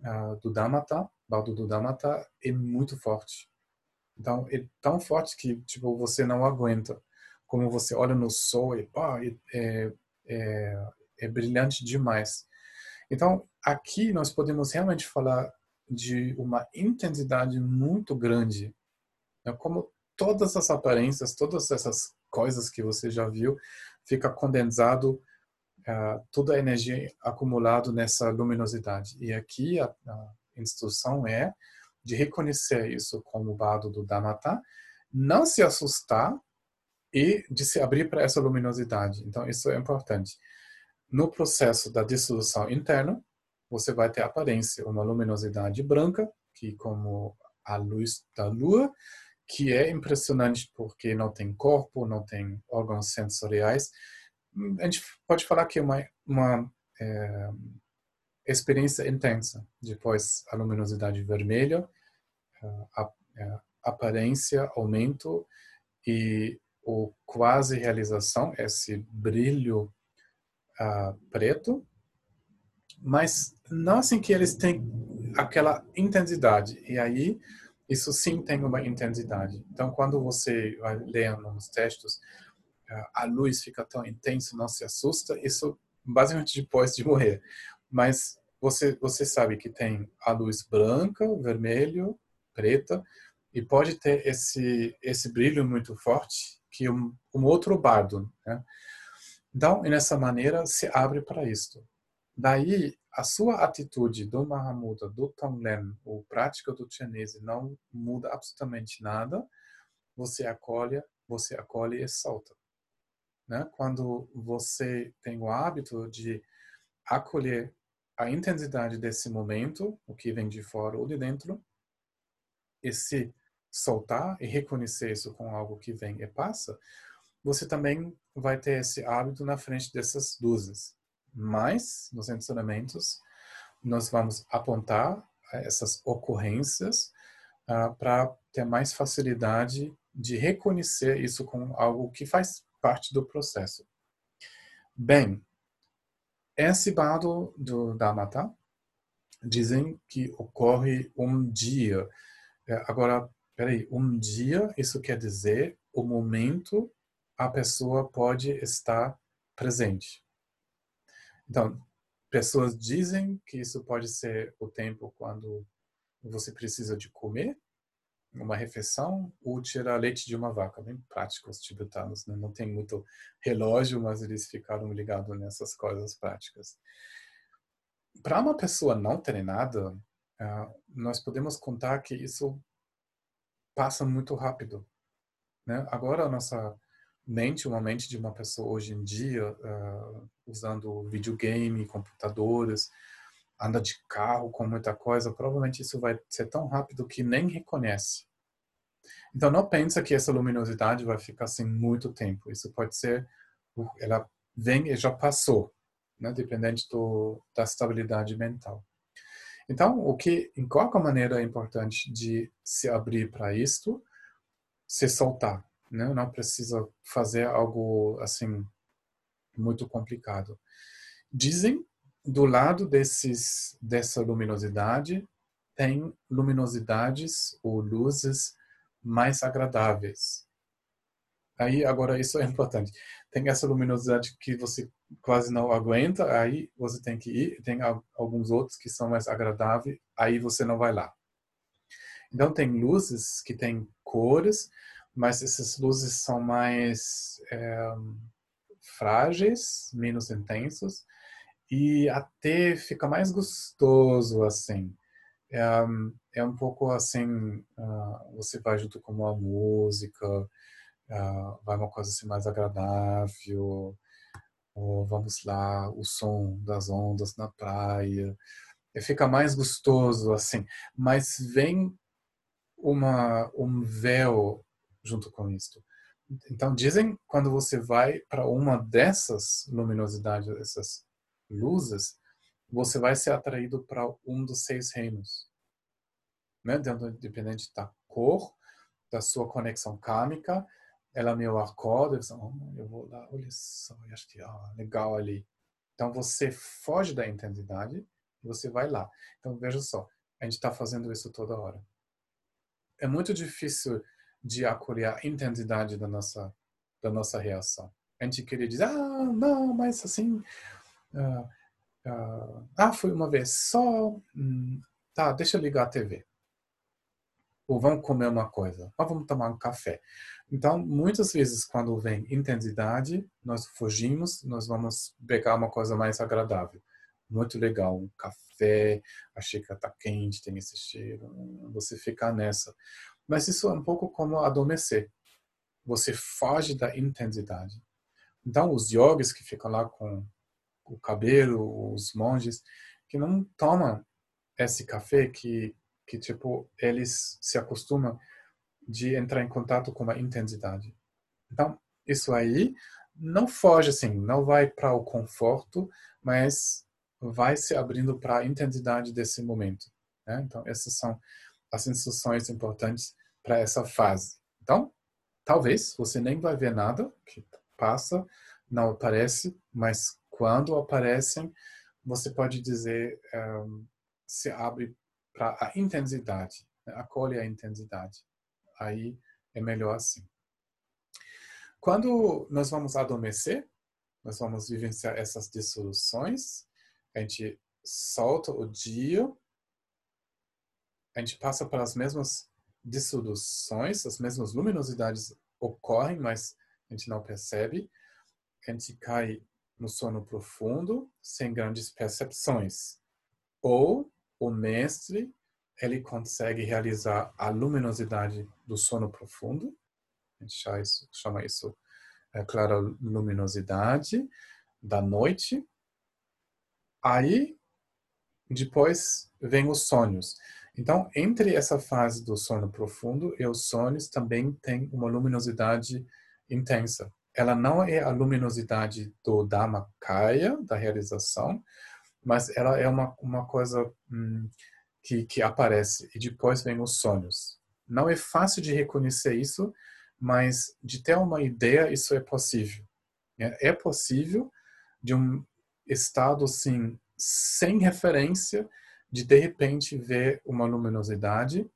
uh, do Dhammata, Baldo do Dhammata, é muito forte. Então, é tão forte que tipo você não aguenta. Como você olha no sol e pá, é, é, é brilhante demais. Então, aqui nós podemos realmente falar de uma intensidade muito grande. Né? Como todas as aparências, todas essas coisas que você já viu, fica condensado uh, toda a energia acumulada nessa luminosidade. E aqui a, a instrução é de reconhecer isso como bado do Dhammata, não se assustar e de se abrir para essa luminosidade. Então, isso é importante. No processo da dissolução interna, você vai ter aparência, uma luminosidade branca, que como a luz da lua, que é impressionante porque não tem corpo, não tem órgãos sensoriais. A gente pode falar que é uma, uma é, experiência intensa. Depois, a luminosidade vermelha, a, a aparência, aumento e o quase realização, esse brilho uh, preto, mas não assim que eles têm aquela intensidade. E aí, isso sim tem uma intensidade. Então, quando você vai ler nos textos, a luz fica tão intensa, não se assusta, isso basicamente depois de morrer. Mas você, você sabe que tem a luz branca, vermelho, preta, e pode ter esse, esse brilho muito forte que um, um outro bardo. Né? Então, nessa maneira, se abre para isto. Daí, a sua atitude do Mahamuda, do Tonglen, o prática do Chinese, não muda absolutamente nada. Você acolhe, você acolhe e solta. Né? Quando você tem o hábito de acolher a intensidade desse momento, o que vem de fora ou de dentro, e se soltar e reconhecer isso com algo que vem e passa, você também vai ter esse hábito na frente dessas luzes mas nos ensinamentos nós vamos apontar essas ocorrências uh, para ter mais facilidade de reconhecer isso como algo que faz parte do processo. Bem, esse bado do Dhammata dizem que ocorre um dia. É, agora, peraí, um dia, isso quer dizer o momento a pessoa pode estar presente. Então, pessoas dizem que isso pode ser o tempo quando você precisa de comer, uma refeição, ou tirar leite de uma vaca. Bem prático os tibetanos, né? não tem muito relógio, mas eles ficaram ligados nessas coisas práticas. Para uma pessoa não treinada, uh, nós podemos contar que isso passa muito rápido. Né? Agora a nossa mente, uma mente de uma pessoa hoje em dia, uh, usando videogame, computadores, anda de carro com muita coisa, provavelmente isso vai ser tão rápido que nem reconhece. Então não pensa que essa luminosidade vai ficar assim muito tempo. Isso pode ser, ela vem e já passou, né? dependente do, da estabilidade mental. Então, o que, em qualquer maneira, é importante de se abrir para isto, se soltar né? Não precisa fazer algo assim muito complicado. Dizem do lado desses dessa luminosidade tem luminosidades ou luzes mais agradáveis. Aí agora isso é importante. Tem essa luminosidade que você quase não aguenta, aí você tem que ir. Tem alguns outros que são mais agradáveis, aí você não vai lá. Então tem luzes que têm cores, mas essas luzes são mais é, frágeis, menos intensos e até fica mais gostoso assim. É, é um pouco assim, uh, você vai junto com uma música, uh, vai uma coisa assim mais agradável, ou vamos lá, o som das ondas na praia, e fica mais gostoso assim, mas vem uma um véu junto com isto. Então, dizem quando você vai para uma dessas luminosidades, essas luzes, você vai ser atraído para um dos seis reinos. Né? Dependente da cor, da sua conexão kármica, ela me acorda, oh, eu vou lá, olha só, eu acho que ah, legal ali. Então você foge da intensidade e você vai lá. Então veja só, a gente está fazendo isso toda hora. É muito difícil de acolher a intensidade da nossa da nossa reação. A gente queria dizer, ah, não, mas assim, uh, uh, ah, foi uma vez só, hum, tá, deixa eu ligar a TV. Ou vamos comer uma coisa, ou vamos tomar um café. Então, muitas vezes, quando vem intensidade, nós fugimos, nós vamos pegar uma coisa mais agradável. Muito legal, um café, a xícara está quente, tem esse cheiro, você fica nessa. Mas isso é um pouco como adormecer. Você foge da intensidade. Então, os yogis que ficam lá com o cabelo, os monges, que não tomam esse café, que, que tipo, eles se acostumam de entrar em contato com a intensidade. Então, isso aí não foge assim, não vai para o conforto, mas vai se abrindo para a intensidade desse momento. Né? Então, essas são as instruções importantes para essa fase. Então, talvez você nem vai ver nada que passa, não aparece, mas quando aparecem, você pode dizer um, eh, se abre para a intensidade, né? acolhe a intensidade aí é melhor assim. Quando nós vamos adormecer, nós vamos vivenciar essas dissoluções, a gente solta o dia, a gente passa pelas mesmas dissoluções, as mesmas luminosidades ocorrem, mas a gente não percebe. A gente cai no sono profundo, sem grandes percepções. Ou o mestre ele consegue realizar a luminosidade do sono profundo. A gente chama isso, é, clara luminosidade da noite. Aí, depois, vem os sonhos. Então, entre essa fase do sono profundo e os sonhos também tem uma luminosidade intensa. Ela não é a luminosidade do Dhammakaya, da realização, mas ela é uma, uma coisa hum, que, que aparece e depois vem os sonhos. Não é fácil de reconhecer isso, mas de ter uma ideia, isso é possível. É, é possível de um estado assim, sem referência, de de repente ver uma luminosidade,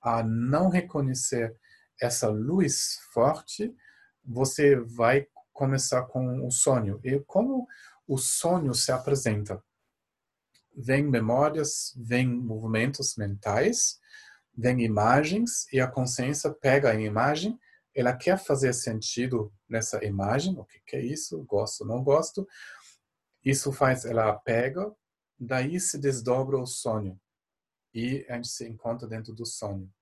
a não reconhecer essa luz forte, você vai começar com o sonho. E como o sonho se apresenta? vem memórias, vem movimentos mentais, vem imagens e a consciência pega a imagem, ela quer fazer sentido nessa imagem, o que é isso, gosto, não gosto. Isso faz ela pega, daí se desdobra o sonho e a gente se encontra dentro do sonho.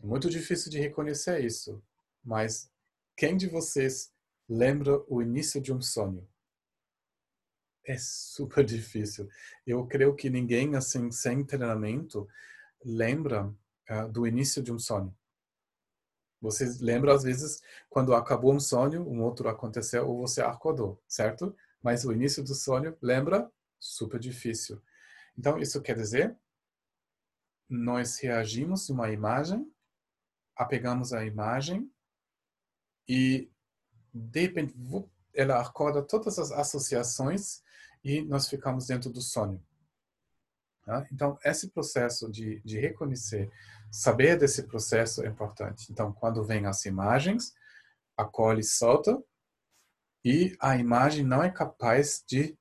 É muito difícil de reconhecer isso, mas quem de vocês lembra o início de um sonho? é super difícil. Eu creio que ninguém, assim, sem treinamento, lembra uh, do início de um sonho. Vocês lembram, às vezes, quando acabou um sonho, um outro aconteceu, ou você acordou, certo? Mas o início do sonho, lembra? Super difícil. Então, isso quer dizer, nós reagimos a uma imagem, apegamos a imagem e, de repente, ela acorda todas as associações e nós ficamos dentro do sonho. Tá? Então, esse processo de, de reconhecer, saber desse processo é importante. Então, quando vem as imagens, acolhe e solta, e a imagem não é capaz de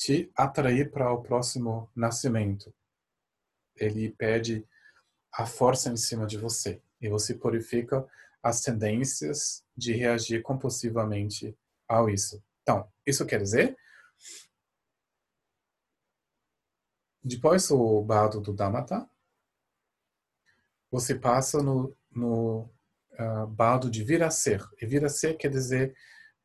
te atrair para o próximo nascimento. Ele pede a força em cima de você. E você purifica as tendências de reagir compulsivamente ao isso. Então, isso quer dizer Depois o bardo do Dhammata, você passa no, no uh, bardo de vir a ser. E vir a ser quer dizer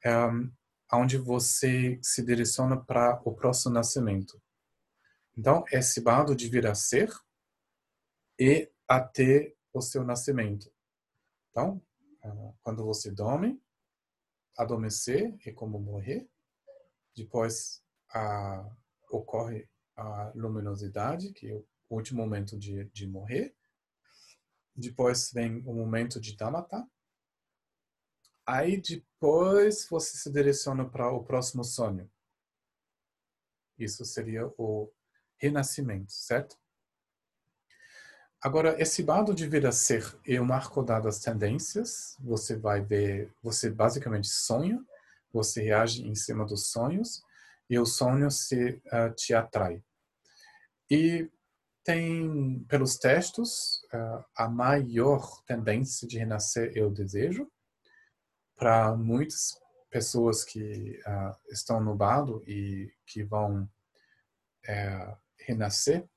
um, onde você se direciona para o próximo nascimento. Então, esse bardo de vir a ser e até o seu nascimento. Então, uh, quando você dorme, adormecer é como morrer. Depois uh, ocorre a luminosidade, que é o último momento de, de morrer. depois vem o momento de Damata. Aí depois você se direciona para o próximo sonho. Isso seria o renascimento, certo? Agora, esse lado de vir a ser é um marco das tendências. Você vai ver, você basicamente sonha, você reage em cima dos sonhos e o sonho se uh, te atrai. E tem, pelos textos, uh, a maior tendência de renascer é o desejo. Para muitas pessoas que uh, estão no e que vão uh, renascer,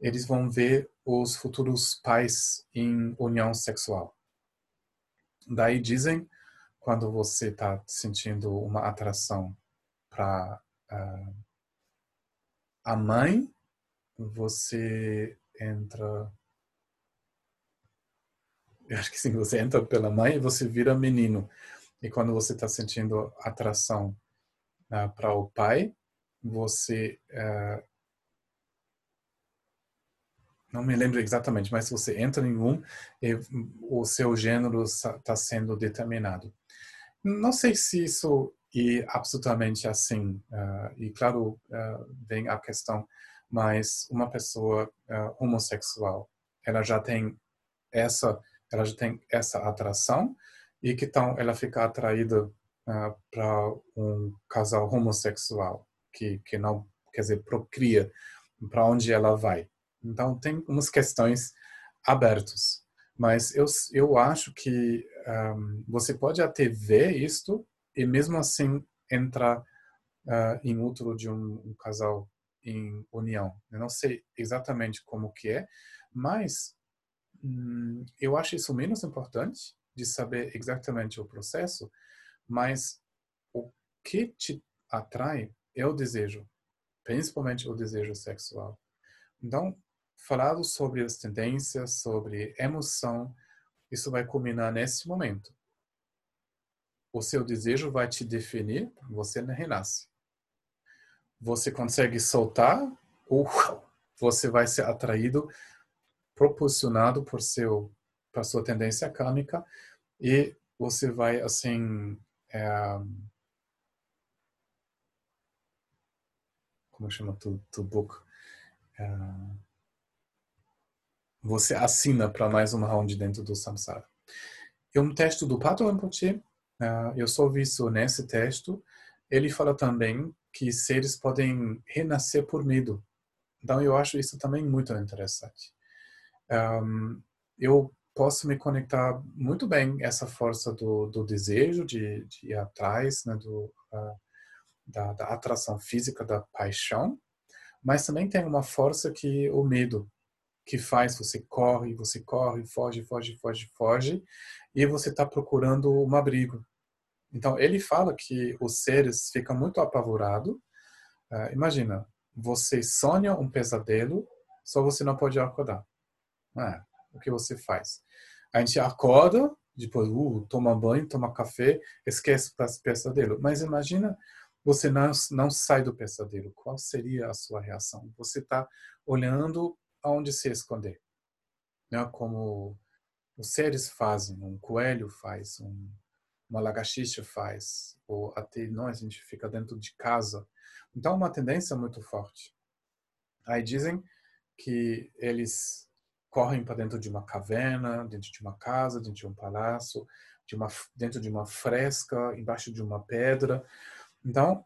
eles vão ver os futuros pais em união sexual. Daí dizem, quando você está sentindo uma atração para uh, a mãe você entra. Eu acho que sim, você entra pela mãe e você vira menino. E quando você está sentindo atração uh, para o pai, você. Uh, não me lembro exatamente, mas você entra em um e o seu gênero está sendo determinado. Não sei se isso é absolutamente assim. Uh, e claro, vem a questão mas uma pessoa uh, homossexual, ela já tem essa, ela já tem essa atração e que então ela fica atraída uh, ah, para um casal homossexual que que não quer dizer procria para onde ela vai. Então tem umas questões abertas, mas eu eu acho que um, você pode até ver isto e mesmo assim entrar uh, em outro de um, um casal em união. Eu não sei exatamente como que é, mas hum, eu acho isso menos importante de saber exatamente o processo, mas o que te atrai é o desejo, principalmente o desejo sexual. Então, falado sobre as tendências, sobre emoção, isso vai culminar nesse momento. O seu desejo vai te definir, você renasce você consegue soltar ou você vai ser atraído, proporcionado por seu, para sua tendência kármica e você vai assim é, como chama tu, tu book é, você assina para mais uma round dentro do samsara é um texto do Pato Rinpoche uh, eu só vi isso nesse texto ele fala também que seres podem renascer por medo. Então eu acho isso também muito interessante. Um, eu posso me conectar muito bem essa força do, do desejo de, de, ir atrás, né, do, uh, da, da, atração física, da paixão, mas também tem uma força que o medo, que faz você corre, você corre, foge, foge, foge, foge, e você está procurando um abrigo. Então, ele fala que os seres ficam muito apavorados. Uh, imagina, você sonha um pesadelo, só você não pode acordar. É, o que você faz? A gente acorda, depois uh, toma banho, toma café, esquece o pesadelo. Mas imagina, você não, não sai do pesadelo. Qual seria a sua reação? Você está olhando aonde se esconder. Né? Como os seres fazem, um coelho faz, um uma lagartixa faz, ou até nós, a gente fica dentro de casa. Então, é uma tendência muito forte. Aí dizem que eles correm para dentro de uma caverna, dentro de uma casa, dentro de um palácio, de uma, dentro de uma fresca, embaixo de uma pedra. Então,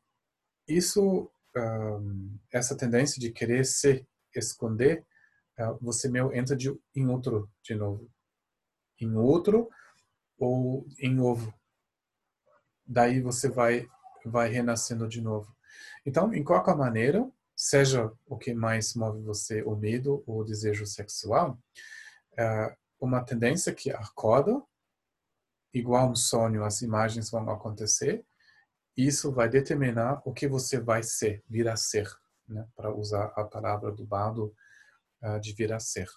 isso, um, essa tendência de querer se esconder, uh, você meio entra de, em outro de novo. Em outro ou em ovo daí você vai vai renascendo de novo. Então, em qualquer maneira, seja o que mais move você, o medo ou o desejo sexual, é uma tendência que acorda, igual um sonho, as imagens vão acontecer, isso vai determinar o que você vai ser, vir a ser, né? para usar a palavra do bardo uh, de vir a ser.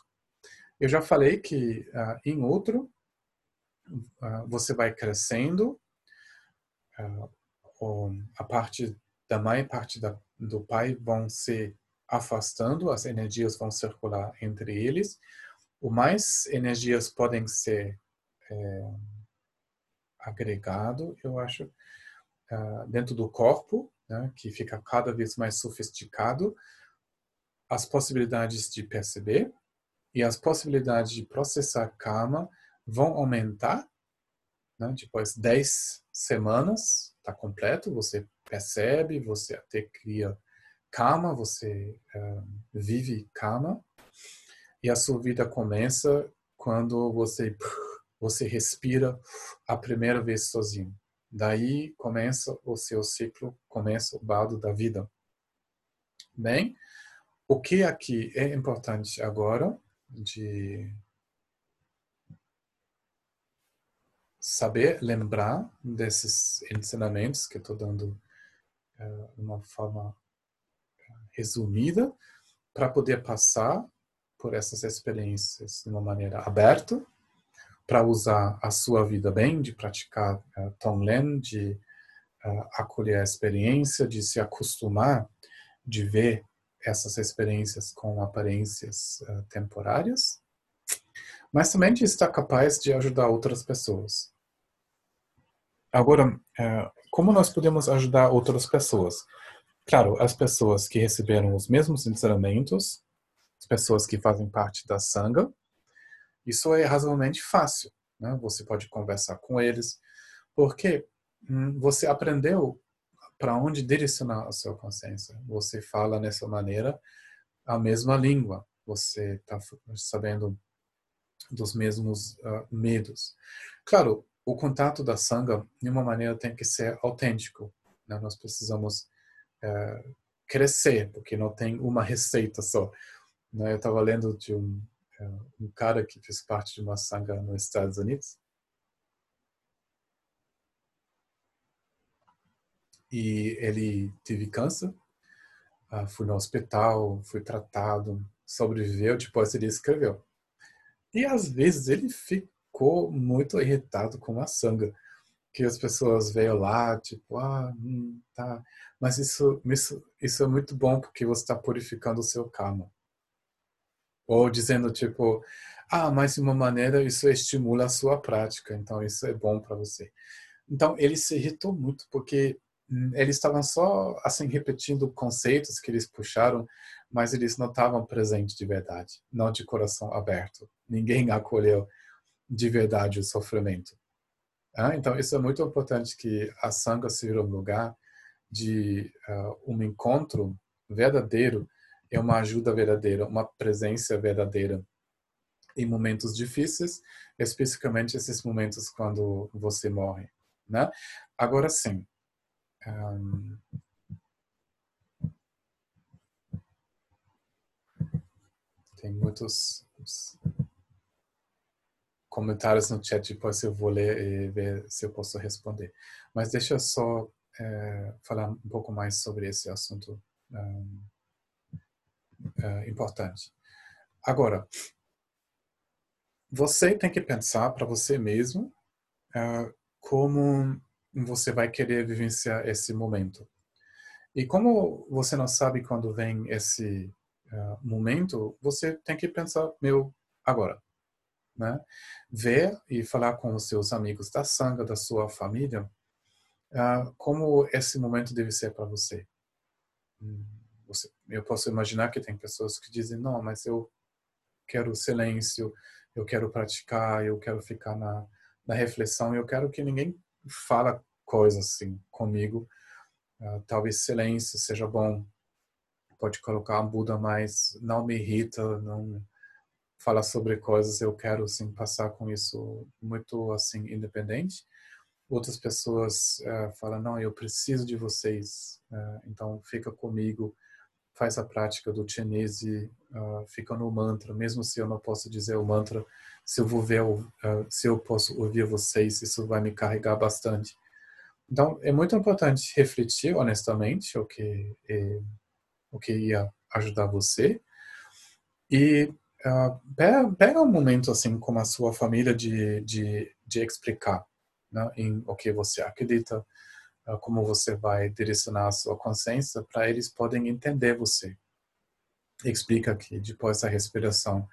Eu já falei que uh, em outro, uh, você vai crescendo, a parte da mãe parte da, do pai vão se afastando, as energias vão circular entre eles o mais energias podem ser é, agregado, eu acho, uh, dentro do corpo, né, que fica cada vez mais sofisticado, as possibilidades de perceber e as possibilidades de processar karma vão aumentar. Né, depois 10 semanas, está completo, você percebe, você até cria karma, você uh, vive karma, e a sua vida começa quando você você respira a primeira vez sozinho. Daí começa o seu ciclo, começa o baldo da vida. Bem, o que aqui é importante agora de saber lembrar desses ensinamentos que estou dando de uma forma eh, resumida para poder passar por essas experiências de uma maneira aberta para usar a sua vida bem, de praticar uh, Tonglen, de uh, acolher a experiência, de se acostumar de ver essas experiências com aparências uh, temporárias, mas também de estar capaz de ajudar outras pessoas. Agora, como nós podemos ajudar outras pessoas? Claro, as pessoas que receberam os mesmos ensinamentos, as pessoas que fazem parte da Sangha, isso é razoavelmente fácil. Né? Você pode conversar com eles, porque hum, você aprendeu para onde direcionar a sua consciência. Você fala nessa maneira a mesma língua. Você está sabendo dos mesmos uh, medos. Claro, o contato da sangha, de uma maneira, tem que ser autêntico. Né? Nós precisamos uh, crescer, porque não tem uma receita só. Né? Eu estava lendo de um é, um cara que fez parte de uma sangha nos Estados Unidos. E ele teve câncer, ah, foi no hospital, foi tratado, sobreviveu, depois ele escreveu. E às vezes ele ficou muito irritado com a sanga, que as pessoas veio lá, tipo, ah, hum, tá, mas isso, isso, isso é muito bom porque você está purificando o seu karma. Ou dizendo tipo, ah, mas de uma maneira isso estimula a sua prática, então isso é bom para você. Então ele se irritou muito porque hum, eles estavam só assim repetindo conceitos que eles puxaram, mas eles não estavam presentes de verdade, não de coração aberto. Ninguém acolheu de verdade o sofrimento. Ah, então isso é muito importante que a sangha seja um lugar de uh, um encontro verdadeiro é uma ajuda verdadeira, uma presença verdadeira em momentos difíceis, especificamente esses momentos quando você morre, né? Agora sim, um, tem muitos comentários no chat, depois eu vou ler e ver se eu posso responder. Mas deixa eu só é, falar um pouco mais sobre esse assunto. É, importante. Agora, você tem que pensar para você mesmo é, como você vai querer vivenciar esse momento. E como você não sabe quando vem esse uh, momento, você tem que pensar, meu, agora. Né? Ver e falar com os seus amigos da sanga, da sua família, uh, como esse momento deve ser para você. Hum você, eu posso imaginar que tem pessoas que dizem, não, mas eu quero silêncio, eu quero praticar, eu quero ficar na, na reflexão, eu quero que ninguém fala coisas assim comigo. Uh, talvez silêncio seja bom. Pode colocar um Buda, mas não me irrita, não fala sobre coisas. Eu quero assim passar com isso muito assim independente. Outras pessoas uh, falam não, eu preciso de vocês, uh, então fica comigo faz a prática do chinese, uh, fica no mantra, mesmo se eu não posso dizer o mantra, se eu vou ver, uh, se eu posso ouvir vocês, isso vai me carregar bastante. Então, é muito importante refletir honestamente o que é, o que ia ajudar você e uh, pega, um momento assim com a sua família de, de, de explicar né, em o que você acredita, ah, como você vai direcionar a sua consciência para eles poderem entender você. Explica que depois da respiração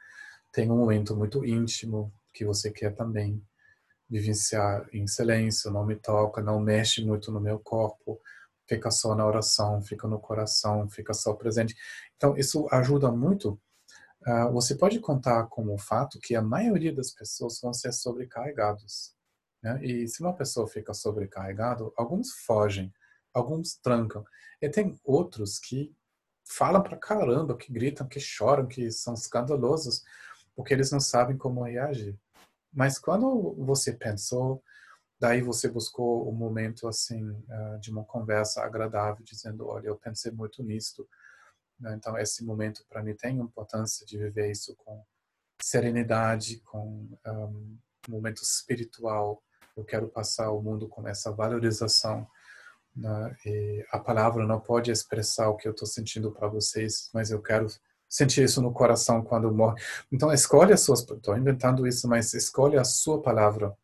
tem um momento muito íntimo que você quer também vivenciar em silêncio, não me toca, não mexe muito no meu corpo, fica só na oração, fica no coração, fica só presente. Então, isso ajuda muito. Uh, você pode contar como fato que a maioria das pessoas vão ser sobrecarregados. Né? E se uma pessoa fica sobrecarregada, alguns fogem, alguns trancam. E tem outros que falam pra caramba, que gritam, que choram, que são escandalosos, porque eles não sabem como reagir. Mas quando você pensou, daí você buscou um momento assim ah, de uma conversa agradável, dizendo, olha, eu pensei muito nisto. Né? Então esse momento para mim tem importância de viver isso com serenidade, com um momento espiritual. Eu quero passar o mundo com essa valorização. Né? E a palavra não pode expressar o que eu estou sentindo para vocês, mas eu quero sentir isso no coração quando morre. Então escolhe as suas, estou inventando isso, mas escolhe a sua palavra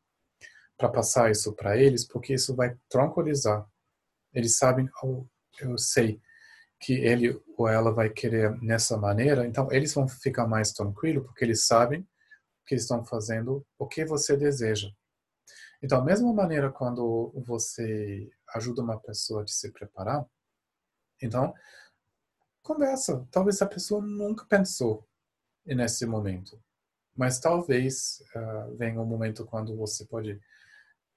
para passar isso para eles, porque isso vai tranquilizar. Eles sabem, oh, eu sei que ele ou ela vai querer nessa maneira, então eles vão ficar mais tranquilos, porque eles sabem que estão fazendo o que você deseja. Então, mesma maneira quando você ajuda uma pessoa a se preparar, então, conversa. Talvez a pessoa nunca pensou nesse momento, mas talvez uh, venha um momento quando você pode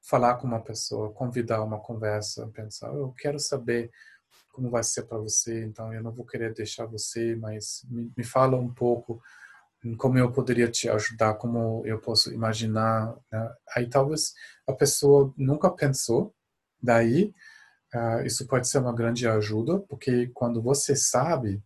falar com uma pessoa, convidar uma conversa, pensar, eu quero saber como vai ser para você, então eu não vou querer deixar você, mas me, me, fala um pouco como eu poderia te ajudar, como eu posso imaginar. Né? Aí talvez a pessoa nunca pensou, daí uh, isso pode ser uma grande ajuda, porque quando você sabe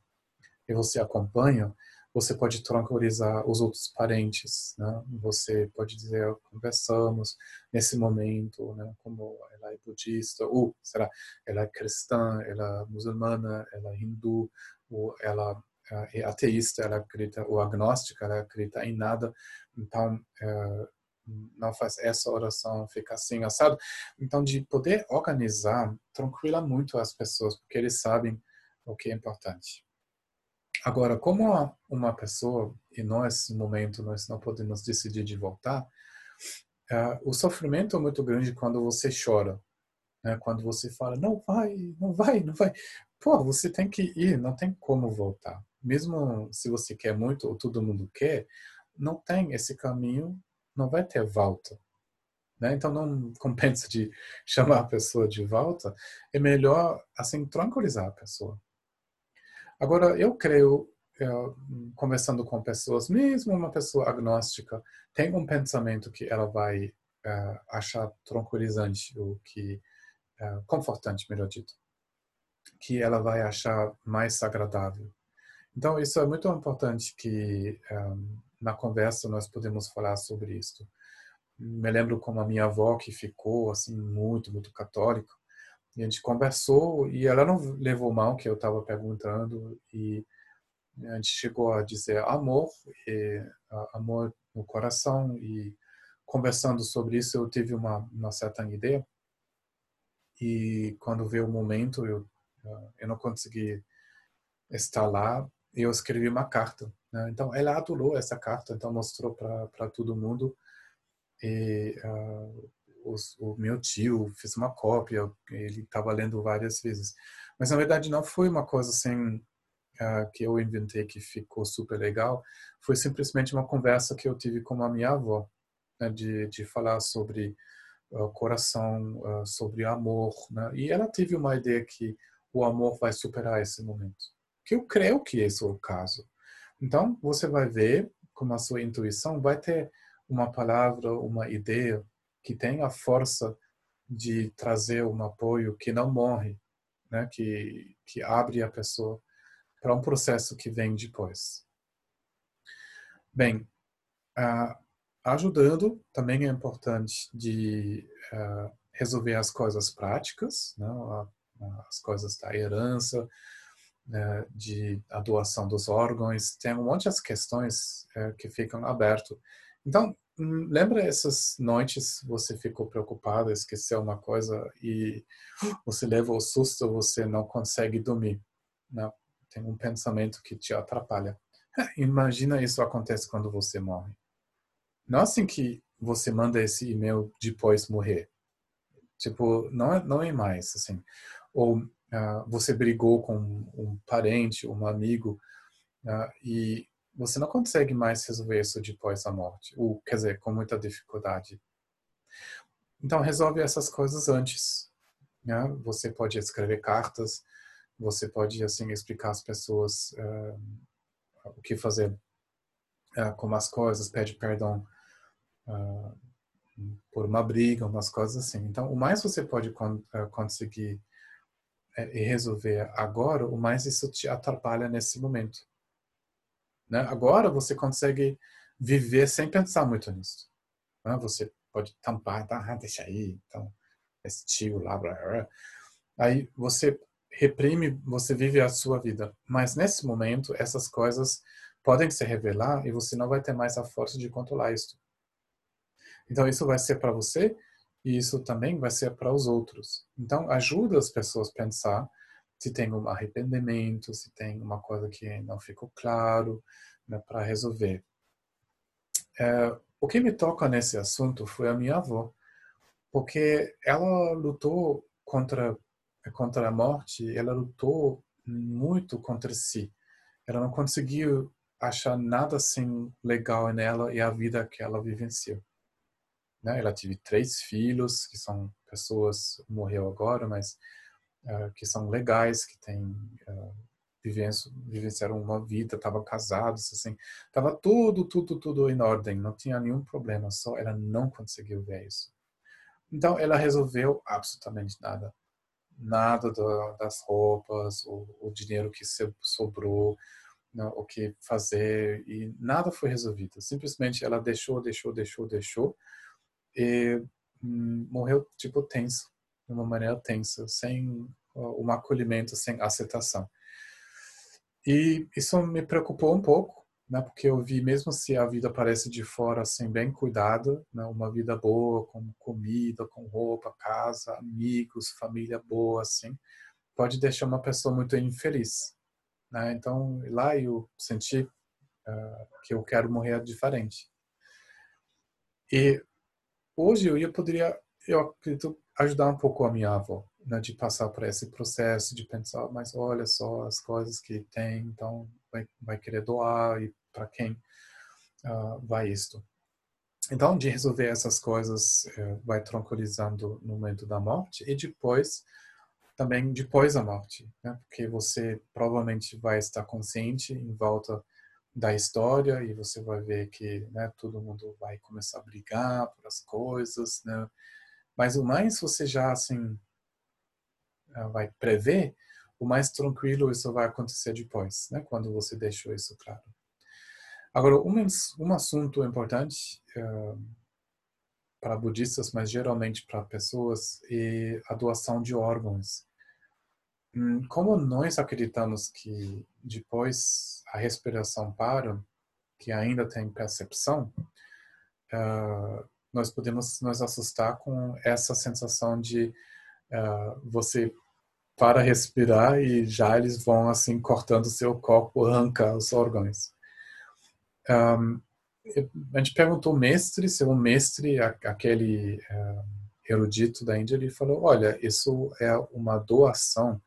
e você acompanha, você pode tranquilizar os outros parentes, né? Você pode dizer, conversamos nesse momento, né? Como ela é budista, ou será ela é cristã, ela é muçulmana, ela é hindu, ou ela é ateísta, ela acredita, ou agnóstica, ela acredita em nada. Então, é, não faz essa oração, fica assim, assado. Então, de poder organizar, tranquila muito as pessoas, porque eles sabem o que é importante. Agora, como uma pessoa, e nós, no momento, nós não podemos decidir de voltar, uh, o sofrimento é muito grande quando você chora. Né? Quando você fala, não vai, não vai, não vai. Pô, você tem que ir, não tem como voltar. Mesmo se você quer muito, ou todo mundo quer, não tem esse caminho, não vai ter volta. Né? Então não compensa de chamar a pessoa de volta. É melhor, assim, tranquilizar a pessoa. Agora, eu creio, eu, conversando com pessoas, mesmo uma pessoa agnóstica, tem um pensamento que ela vai uh, achar tranquilizante, ou que uh, confortante, melhor dito, que ela vai achar mais agradável. Então, isso é muito importante que um, na conversa nós podemos falar sobre isso. Me lembro como a minha avó que ficou assim muito, muito católica, e a gente conversou e ela não levou mal que eu estava perguntando e a gente chegou a dizer amor, e, amor no coração e conversando sobre isso eu tive uma, uma certa ideia e quando veio o momento eu eu não consegui estar lá eu escrevi uma carta né? então ela adorou essa carta então mostrou para todo mundo e uh, os, o meu tio fez uma cópia, ele estava lendo várias vezes. Mas na verdade não foi uma coisa assim uh, que eu inventei que ficou super legal. Foi simplesmente uma conversa que eu tive com a minha avó, né, de, de falar sobre uh, coração, uh, sobre amor. Né? E ela teve uma ideia que o amor vai superar esse momento. Que eu creio que esse é o caso. Então você vai ver como a sua intuição vai ter uma palavra, uma ideia que tem a força de trazer um apoio que não morre, né? que, que abre a pessoa para um processo que vem depois. Bem, ajudando também é importante de resolver as coisas práticas, né? as coisas da herança, né? de a doação dos órgãos, tem um monte de questões uh, que ficam abertas. Então, lembra essas noites você ficou preocupado, esqueceu uma coisa e você leva o susto, você não consegue dormir, né? Tem um pensamento que te atrapalha. Imagina isso acontece quando você morre. Não é assim que você manda esse e-mail depois morrer. Tipo, não é, não é mais assim. Ou uh, você brigou com um parente, um amigo, uh, e você não consegue mais resolver isso depois da morte. Ou, quer dizer, com muita dificuldade. Então, resolve essas coisas antes. Né? Você pode escrever cartas, você pode, assim, explicar às pessoas uh, o que fazer uh, com as coisas, pede perdão uh, por uma briga, umas coisas assim. Então, o mais você pode con conseguir e resolver agora, o mais isso te atrapalha nesse momento. Né? Agora você consegue viver sem pensar muito nisso. Né? Você pode tampar, tá, ah, deixa aí, então, esse tio lá, blá, blá. aí você reprime, você vive a sua vida. Mas nesse momento, essas coisas podem se revelar e você não vai ter mais a força de controlar isso. Então isso vai ser para você e isso também vai ser para os outros. Então ajuda as pessoas a pensar se tem um arrependimento, se tem uma coisa que não ficou claro, né, para resolver. É, o que me toca nesse assunto foi a minha avó, porque ela lutou contra contra a morte, ela lutou muito contra si. Ela não conseguiu achar nada assim legal nela e a vida que ela vivenciou. Né? Ela teve três filhos que são pessoas morreu agora, mas uh, que são legais, que têm uh, vivenciaram uma vida, estavam casados, assim, estava tudo, tudo, tudo em ordem, não tinha nenhum problema, só ela não conseguiu ver isso. Então ela resolveu absolutamente nada, nada das roupas, o, o, dinheiro que sobrou, não, o que fazer e nada foi resolvido. Simplesmente ela deixou, deixou, deixou, deixou e hum, morreu tipo tenso, de uma maneira tensa, sem um acolhimento, sem aceitação. E isso me preocupou um pouco, né? Porque eu vi mesmo se a vida parece de fora assim bem cuidada, né? Uma vida boa, com comida, com roupa, casa, amigos, família boa, assim, pode deixar uma pessoa muito infeliz, né? Então lá eu senti uh, que eu quero morrer diferente. E hoje eu poderia, eu acredito, ajudar um pouco a minha avó, né, de passar por esse processo, de pensar, mas olha só as coisas que tem, então vai, vai querer doar e para quem uh, vai isto. Então, de resolver essas coisas, uh, vai tranquilizando no momento da morte e depois, também depois da morte, né? porque você provavelmente vai estar consciente em volta da história e você vai ver que né, todo mundo vai começar a brigar por as coisas, né? Mas o mais você já assim ah, vai prever, o mais tranquilo isso vai acontecer depois, né? Quando você deixou isso claro. Agora, um, um assunto importante uh, para budistas, mas geralmente para pessoas, é a doação de órgãos. Hum, como nós acreditamos que depois a respiração para, que ainda tem percepção, uh, nós podemos nos assustar com essa sensação de uh, você para respirar e já eles vão assim cortando seu corpo, arranca os órgãos. Um, a gente perguntou ao mestre, se o mestre, aquele uh, erudito da Índia, ele falou, olha, isso é uma doação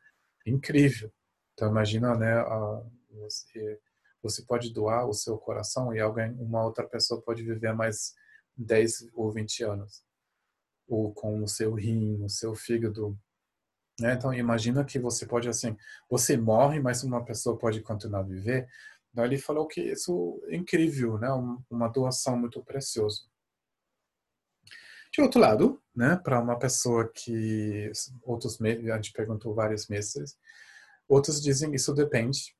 incrível. Então imagina, né, uh, você, você pode doar o seu coração e alguém, uma outra pessoa pode viver mais 10 ou 20 anos. Ou com o seu rim, o seu fígado, né? Então, imagina que você pode, assim, você morre, mas uma pessoa pode continuar a viver. Ele falou que isso é incrível, né? uma doação muito preciosa. De outro lado, né, para uma pessoa que outros a gente perguntou vários meses, outros dizem isso depende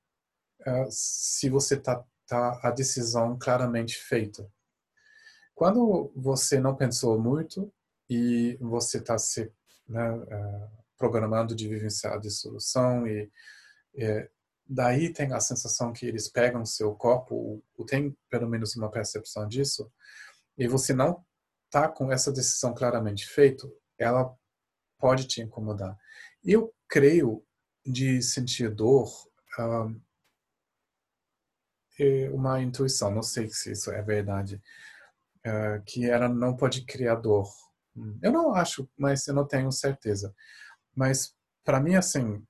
uh, se você tá, tá a decisão claramente feita. Quando você não pensou muito e você está se né, uh, programando de vivenciar a dissolução e, e daí tem a sensação que eles pegam seu corpo, ou tem pelo menos uma percepção disso, e você não está com essa decisão claramente feita, ela pode te incomodar. Eu creio de sentir dor, é uma intuição, não sei se isso é verdade, uh, que ela não pode criar dor. Eu não acho, mas eu não tenho certeza. Mas para mim assim,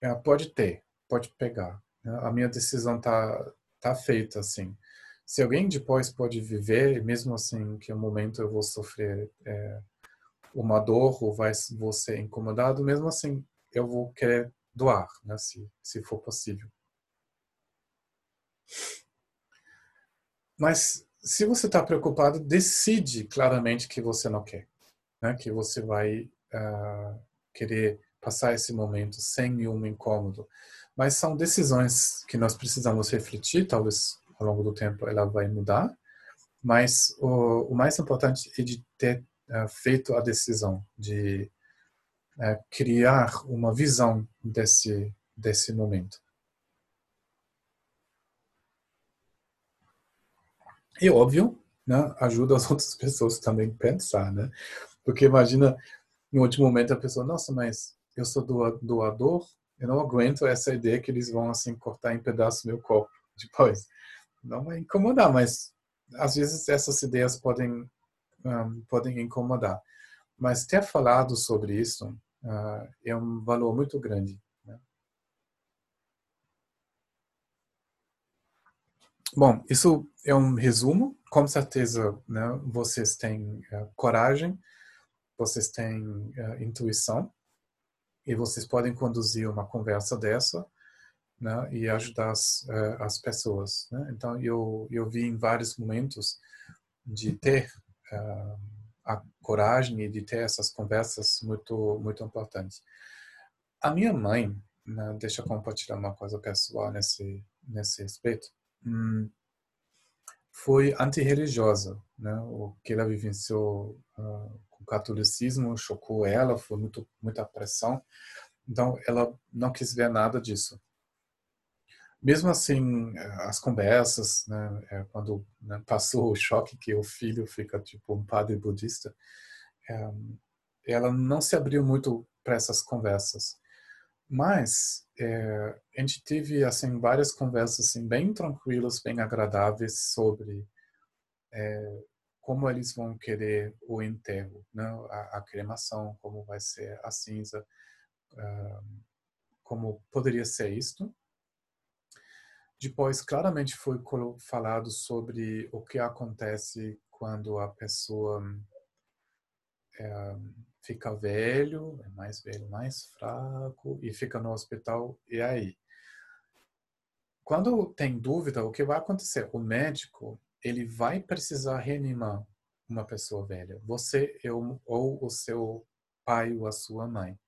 é, pode ter, pode pegar. Né? A minha decisão tá tá feita assim. Se alguém depois pode viver, mesmo assim que um momento eu vou sofrer é, uma dor ou vai vou ser incomodado, mesmo assim eu vou querer doar, né? Se se for possível. Mas se você está preocupado, decide claramente que você não quer, né? Que você vai uh, querer passar esse momento sem nenhum incômodo. Mas são decisões que nós precisamos refletir, talvez ao longo do tempo ela vai mudar, mas o, o mais importante é de ter uh, feito a decisão de uh, criar uma visão desse desse momento. E óbvio, né, ajuda as outras pessoas também a pensar, né? Porque imagina, no último momento a pessoa, nossa, mas eu sou doador, eu não aguento essa ideia que eles vão assim cortar em pedaços meu corpo depois. Não vai incomodar, mas às vezes essas ideias podem um, podem incomodar. Mas ter falado sobre isso uh, é um valor muito grande. Né? Bom, isso é um resumo. Com certeza, né, vocês têm uh, coragem, vocês têm uh, intuição e vocês podem conduzir uma conversa dessa né, e ajudar as, uh, as pessoas. Né? Então, eu, eu vi em vários momentos de ter uh, a coragem e de ter essas conversas muito, muito importantes. A minha mãe, né, deixa eu compartilhar uma coisa pessoal nesse, nesse respeito, hum, foi antirreligiosa. Né? O que ela vivenciou uh, o catolicismo chocou ela, foi muito, muita pressão. Então, ela não quis ver nada disso mesmo assim, as conversas, né, é, quando né, passou o choque que o filho fica tipo um padre budista, é, ela não se abriu muito para essas conversas. Mas é, a gente teve assim várias conversas assim, bem tranquilas, bem agradáveis sobre é, como eles vão querer o enterro, né? a, a cremação, como vai ser a cinza, uh, como poderia ser isto depois, claramente foi falado sobre o que acontece quando a pessoa é, fica velho, é mais velho, mais fraco e fica no hospital. E aí? Quando tem dúvida, o que vai acontecer? O médico ele vai precisar reanimar uma pessoa velha. Você ou o seu pai ou a sua mãe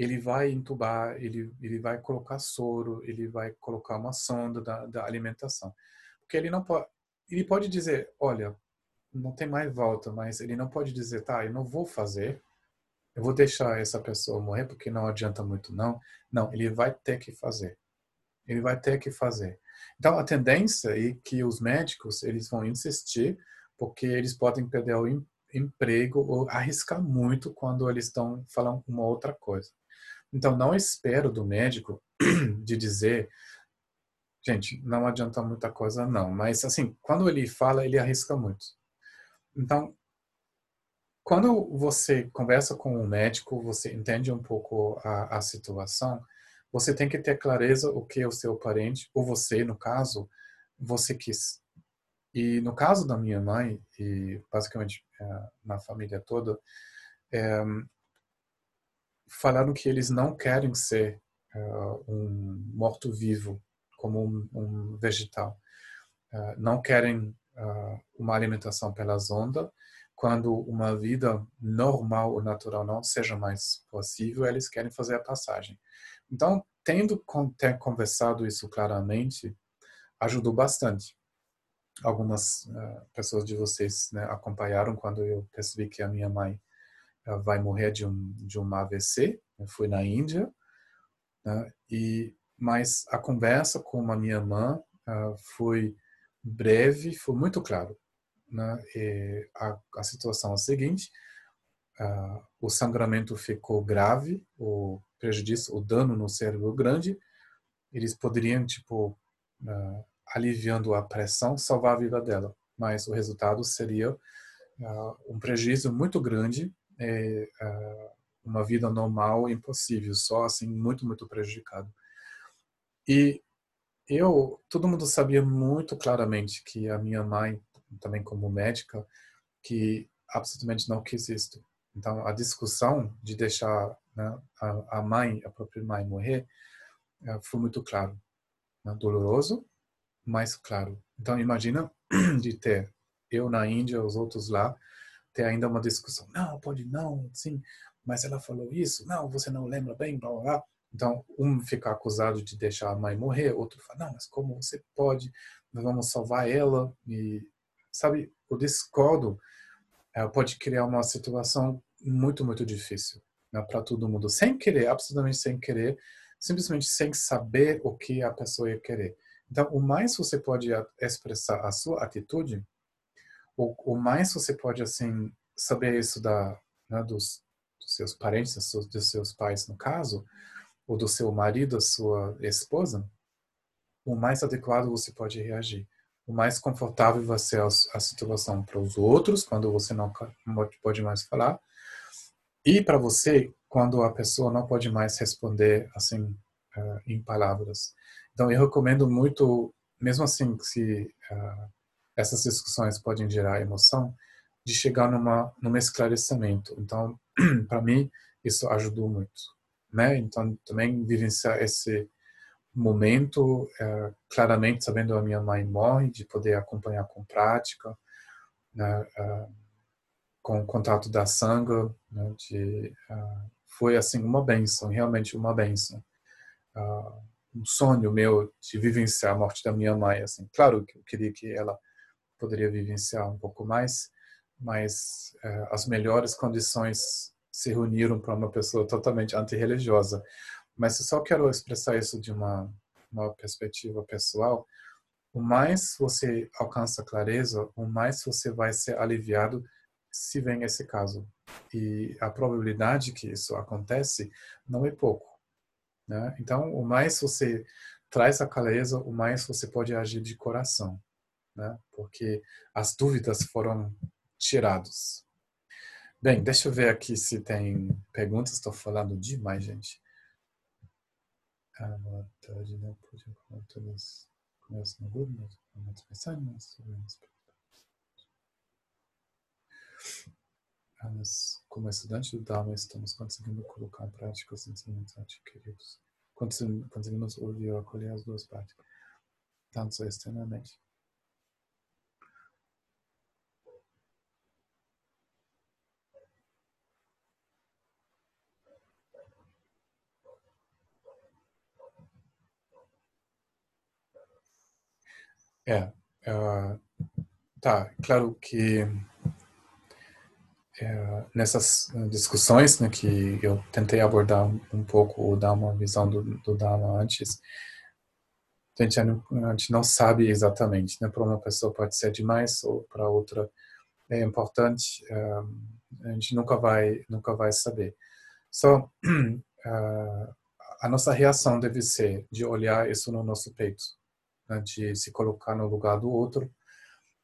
ele vai entubar, ele, ele vai colocar soro, ele vai colocar uma sonda da, da alimentação. Porque ele não pode, ele pode dizer, olha, não tem mais volta, mas ele não pode dizer, tá, eu não vou fazer, eu vou deixar essa pessoa morrer porque não adianta muito não. Não, ele vai ter que fazer. Ele vai ter que fazer. Então a tendência é que os médicos eles vão insistir porque eles podem perder o emprego ou arriscar muito quando eles estão falando uma outra coisa. Então, não espero do médico de dizer, gente, não adianta muita coisa, não. Mas, assim, quando ele fala, ele arrisca muito. Então, quando você conversa com o um médico, você entende um pouco a, a situação, você tem que ter clareza o que o seu parente, ou você, no caso, você quis. E no caso da minha mãe, e basicamente é, na família toda, é, falaram que eles não querem ser uh, um morto-vivo, como um, um vegetal. Não querem uma alimentação pela sonda. Quando uma vida normal ou natural não seja mais possível, eles querem fazer a passagem. Então, tendo conversado isso claramente, ajudou bastante. Algumas pessoas de vocês né, acompanharam quando eu percebi que a minha mãe vai morrer de um de um AVC, né, foi na Índia, né, e mas a conversa com a minha irmã uh, foi breve, foi muito claro. Né, a, a, situação é a seguinte: uh, o sangramento ficou grave, o prejudício, o dano no cérebro grande. Eles poderiam tipo uh, aliviando a pressão, salvar a vida dela. Mas o resultado seria uh, um prejuízo muito grande, e, uh, uma vida normal impossível, só assim muito muito prejudicado. E eu, todo mundo sabia muito claramente que a minha mãe, também como médica, que absolutamente não quis isto. Então, a discussão de deixar né, a, a, mãe, a própria mãe morrer, uh, foi muito claro. Né? Doloroso, mas claro. Então, imagina de ter eu na Índia, os outros lá, ter ainda uma discussão. Não, pode não, sim, mas ela falou isso. Não, você não lembra bem, blá, blá, blá. Então, um fica acusado de deixar a mãe morrer, outro fala, não, mas como você pode? Nós vamos salvar ela. E, sabe, o discordo é, pode criar uma situação muito, muito difícil né, para todo mundo, sem querer, absolutamente sem querer, simplesmente sem saber o que a pessoa ia querer. Então, o mais você pode expressar a sua atitude, o, o mais você pode assim saber isso da né, dos, dos, seus parentes, dos seus, dos seus pais no caso, ou do seu marido, da sua esposa, o mais adequado você pode reagir. O mais confortável vai ser a, a situação para os outros, quando você não pode mais falar, e para você, quando a pessoa não pode mais responder assim uh, em palavras. Então, eu recomendo muito, mesmo assim, se uh, essas discussões podem gerar emoção, de chegar numa num esclarecimento. Então, para mim, isso ajudou muito, né? Então, também vivenciar esse momento, uh, claramente sabendo a minha mãe morre, de poder acompanhar com prática, né? Uh, com o contato da sangue, né? de, uh, foi assim uma benção, realmente uma benção um sonho meu de vivenciar a morte da minha mãe. Assim, claro que eu queria que ela poderia vivenciar um pouco mais, mas uh, as melhores condições se reuniram para uma pessoa totalmente antirreligiosa. Mas eu só quero expressar isso de uma, uma perspectiva pessoal. O mais você alcança clareza, o mais você vai ser aliviado se vem esse caso. E a probabilidade que isso acontece não é pouco. Né? Então, o mais você traz a clareza, o mais você pode agir de coração, né? porque as dúvidas foram tiradas. Bem, deixa eu ver aqui se tem perguntas. Estou falando demais, gente. Ah, boa tarde, não pude pensando sobre mas, como estudante do Dharma, estamos conseguindo colocar em prática os ensinamentos adquiridos. Conseguimos ouvir e acolher as duas partes, tanto externamente. É, uh, tá, claro que é, nessas discussões né, que eu tentei abordar um pouco ou dar uma visão do, do Dharma antes, a gente, a gente não sabe exatamente, né? Para uma pessoa pode ser demais ou para outra é importante, a gente nunca vai nunca vai saber. Só a nossa reação deve ser de olhar isso no nosso peito, né? de se colocar no lugar do outro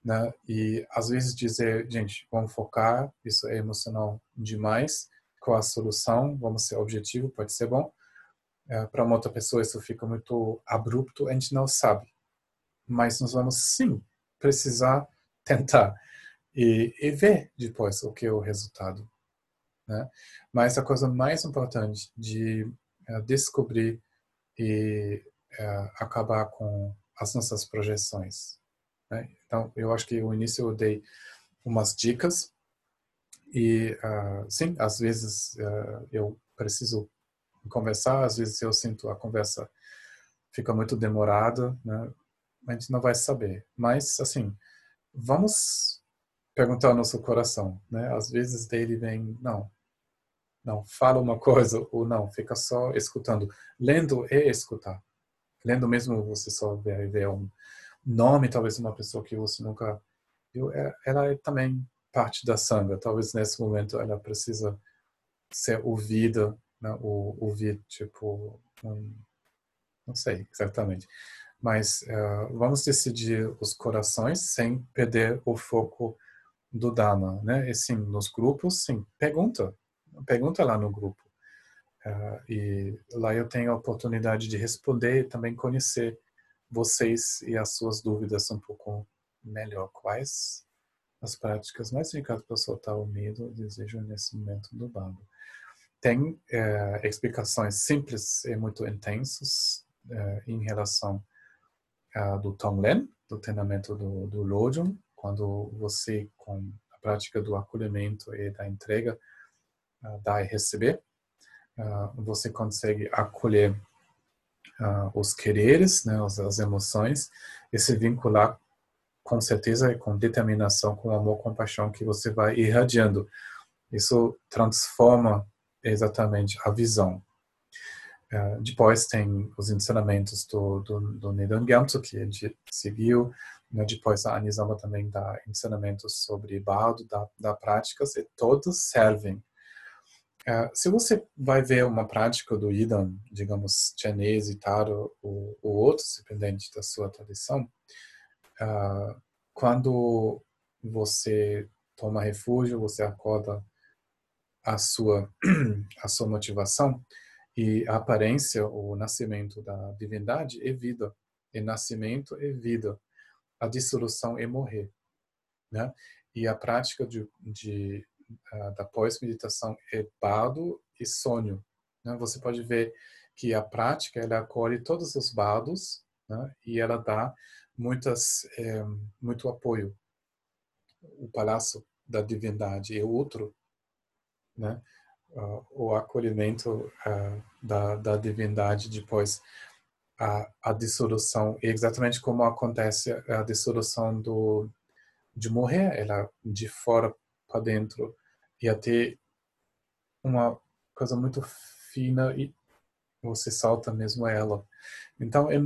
né? E às vezes dizer, gente, vamos focar, isso é emocional demais, qual a solução, vamos ser objetivo, pode ser bom. É, Para uma outra pessoa isso fica muito abrupto, a gente não sabe. Mas nós vamos sim precisar tentar e, e ver depois o que é o resultado. Né? Mas a coisa mais importante de é, descobrir e é, acabar com as nossas projeções. Né? Então, eu acho que no início eu dei umas dicas e, uh, sim, às vezes uh, eu preciso conversar, às vezes eu sinto a conversa fica muito demorada, né? a gente não vai saber. Mas, assim, vamos perguntar ao nosso coração, né? Às vezes dele vem, não, não, fala uma coisa ou não, fica só escutando. Lendo é escutar. Lendo mesmo você só vê, vê um, nome, talvez uma pessoa que você nunca viu, é, ela é também parte da sanga. Talvez nesse momento ela precisa ser ouvida, né? ou ouvir, tipo, um, não sei exatamente. Mas uh, vamos decidir os corações sem perder o foco do Dharma, né? E sim, nos grupos, sim, pergunta, pergunta lá no grupo. Uh, e lá eu tenho a oportunidade de responder e também conhecer vocês e as suas dúvidas um pouco melhor. Quais as práticas mais indicadas para soltar o medo, o desejo nesse momento do bando? Tem é, explicações simples e muito intensas é, em relação uh, do Tonglen, do treinamento do, do Lojong, quando você, com a prática do acolhimento e da entrega, uh, dá e receber, uh, você consegue acolher uh, os quereres, né, as, as, emoções, e se vincular com certeza e com determinação, com amor, compaixão que você vai irradiando. Isso transforma exatamente a visão. Uh, depois tem os ensinamentos do, do, do Nidan Gyamtso, que gente seguiu. Né? Depois a Anisama também dá ensinamentos sobre Bardo, dá, dá práticas, e todos servem. Uh, se você vai ver uma prática do Idan, digamos, chinês, taro ou, ou outros, dependente da sua tradição, uh, quando você toma refúgio, você acorda a sua, a sua motivação, e a aparência, o nascimento da divindade é vida. E nascimento é vida. A dissolução é morrer. Né? E a prática de, de da pós-meditação é bado e sonho. Né? Você pode ver que a prática ela acolhe todos os bados né? e ela dá muitas é, muito apoio. O palácio da divindade é outro, né? o acolhimento uh, da, da divindade depois a, a dissolução e exatamente como acontece a dissolução do de morrer ela de fora para dentro e até uma coisa muito fina e você salta mesmo ela então é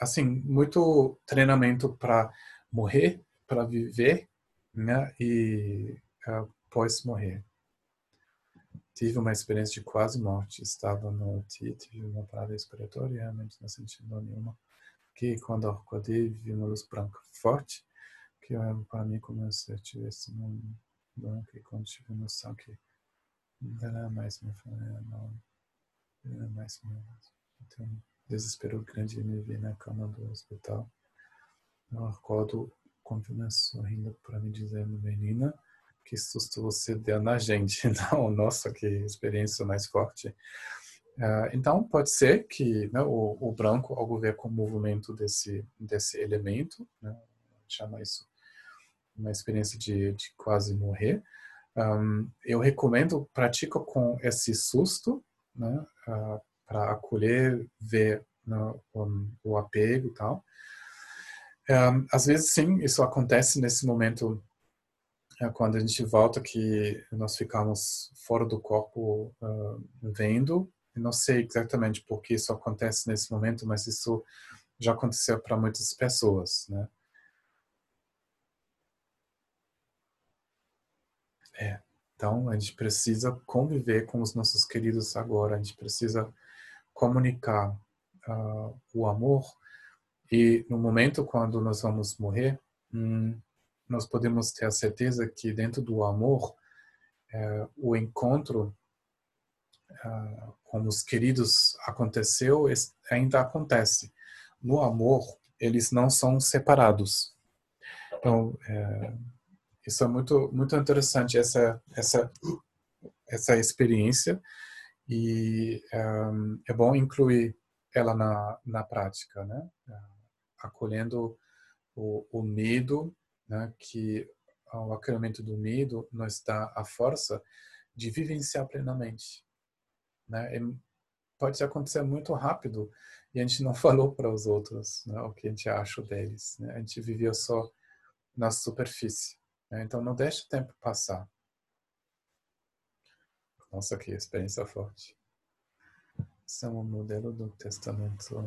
assim muito treinamento para morrer para viver né e uh, pós morrer tive uma experiência de quase morte. Estava no UTI, tive uma parada respiratória, realmente não senti dor nenhuma. Que quando acordei, vi uma luz branca forte, que para mim como se eu tivesse um branco e quando tive noção que não era mais minha família, não era mais minha. Então, desespero grande de me ver na cama do hospital. Eu acordo com a sorrindo para me dizer, menina, que susto você deu na gente. Não, nossa, que experiência mais forte. Uh, então, pode ser que né, o, o, branco, ao ver com o movimento desse, desse elemento, né, chama isso uma experiência de, de quase morrer, um, eu recomendo, pratica com esse susto, né, uh, para acolher, ver né, o, o, apego e tal. Um, às vezes, sim, isso acontece nesse momento é quando a gente volta que nós ficamos fora do corpo uh, vendo. Eu não sei exatamente por que isso acontece nesse momento, mas isso já aconteceu para muitas pessoas, né? É. Então, a gente precisa conviver com os nossos queridos agora. A gente precisa comunicar uh, o amor. E no momento quando nós vamos morrer, hum, nós podemos ter a certeza que dentro do amor, é, o encontro é, com os queridos aconteceu, ainda acontece. No amor, eles não são separados. Então, é, isso é muito muito interessante essa essa essa experiência e um, é bom incluir ela na na prática, né? Acolhendo o, o medo né, que o acolhimento do medo nos dá a força de vivenciar plenamente. Né? E pode acontecer muito rápido e a gente não falou para os outros né, o que a gente acha deles. Né? A gente vivia só na superfície. Né? Então não deixe o tempo passar. Nossa, que experiência forte. Esse é um modelo do testamento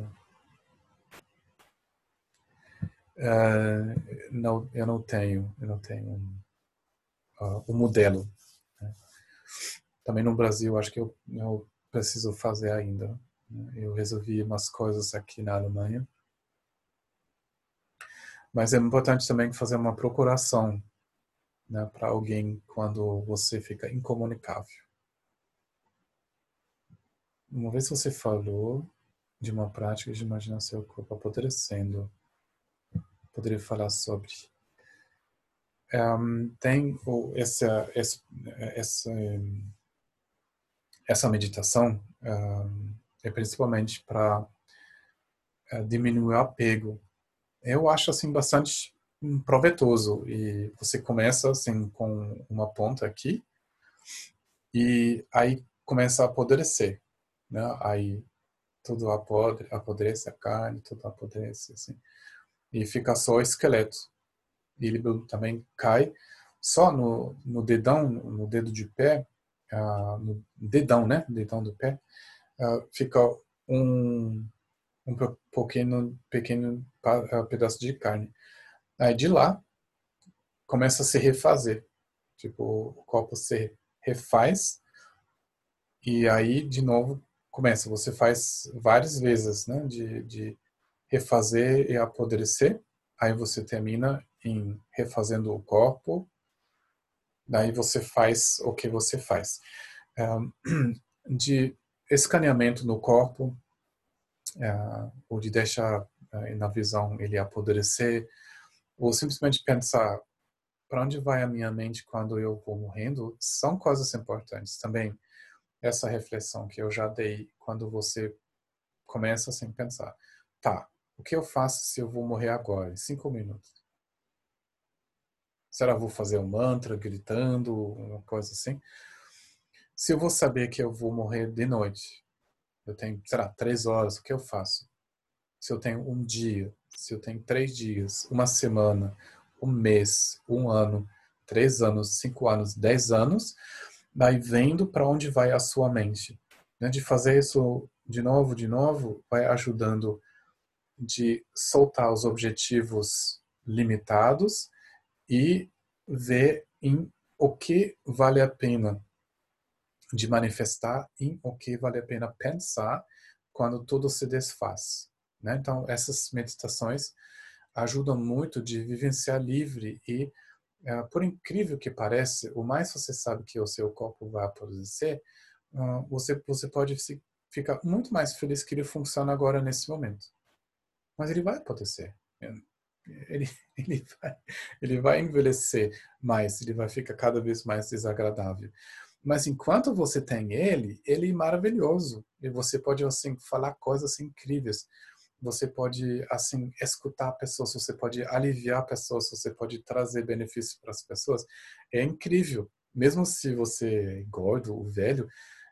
Uh, não, eu não tenho, eu não tenho um, uh, um modelo. Né? Também no Brasil, acho que eu, eu preciso fazer ainda. Né? Eu resolvi umas coisas aqui na Alemanha Mas é importante também fazer uma procuração né, para alguém quando você fica incomunicável. Uma vez você falou de uma prática de imaginar seu corpo apodrecendo, poderia falar sobre. Um, tem essa, essa, essa, essa meditação um, é principalmente para uh, eh, diminuir o apego. Eu acho assim bastante proveitoso e você começa assim com uma ponta aqui e aí começa a apodrecer, né? Aí tudo apodre, apodrece a carne, tudo apodrece assim e fica só o esqueleto. Ele também cai só no, no dedão, no dedo de pé, uh, no dedão, né? Dedão do pé, uh, fica um, um pequeno, pequeno uh, pedaço de carne. Aí de lá começa a se refazer. Tipo, o corpo se refaz e aí de novo começa. Você faz várias vezes, né? De, de refazer e apodrecer. Aí você termina em refazendo o corpo. Daí você faz o que você faz. De escaneamento no corpo, é, ou de deixar é, na visão ele apodrecer, ou simplesmente pensar para onde vai a minha mente quando eu vou morrendo, são coisas importantes também. Essa reflexão que eu já dei quando você começa assim pensar, tá, o que eu faço se eu vou morrer agora, em cinco minutos? Será que eu vou fazer um mantra gritando, uma coisa assim? Se eu vou saber que eu vou morrer de noite, eu tenho, será, três horas, o que eu faço? Se eu tenho um dia, se eu tenho três dias, uma semana, um mês, um ano, três anos, cinco anos, dez anos, daí vendo para onde vai a sua mente. Né? De fazer isso de novo, de novo, vai ajudando de soltar os objetivos limitados e ver em o que vale a pena de manifestar em o que vale a pena pensar quando tudo se desfaz. Né? Então, essas meditações ajudam muito de vivenciar livre e, é, por incrível que pareça, o mais você sabe que o seu corpo vai produzir, você, você pode ficar muito mais feliz que ele funciona agora nesse momento mas ele vai acontecer. Ele, ele, vai, ele vai envelhecer mais, ele vai ficar cada vez mais desagradável. Mas enquanto você tem ele, ele é maravilhoso. E você pode, assim, falar coisas incríveis. Você pode, assim, escutar pessoas, você pode aliviar pessoas, você pode trazer benefícios para as pessoas. É incrível. Mesmo se você é gordo ou velho,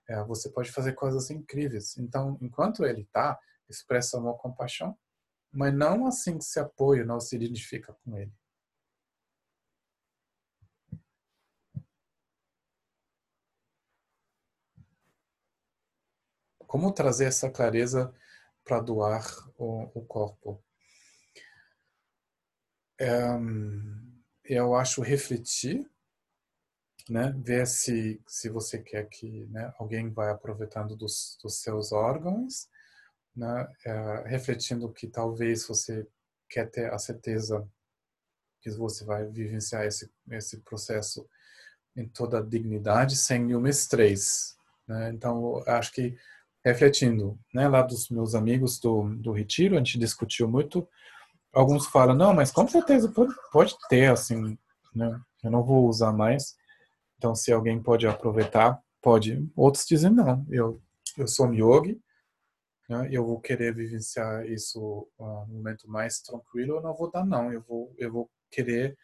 é, você pode fazer coisas incríveis. Então, enquanto ele está, expressa amor, compaixão, mas não assim que se apoia, não se identifica com ele. Como trazer essa clareza para doar o, o corpo? É, eu acho refletir, né? ver se, se você quer que né, alguém vai aproveitando dos, dos seus órgãos né, é, refletindo que talvez você quer ter a certeza que você vai vivenciar esse, esse processo em toda a dignidade, sem nenhum estresse. Né? Então, acho que refletindo, né, lá dos meus amigos do, do retiro, a gente discutiu muito. Alguns falam, não, mas com certeza pode, pode ter, assim, né? eu não vou usar mais. Então, se alguém pode aproveitar, pode. Outros dizem, não, eu, eu sou um yogi, né, eu vou querer vivenciar isso uh, um momento mais tranquilo, eu não vou dar não, eu vou eu vou querer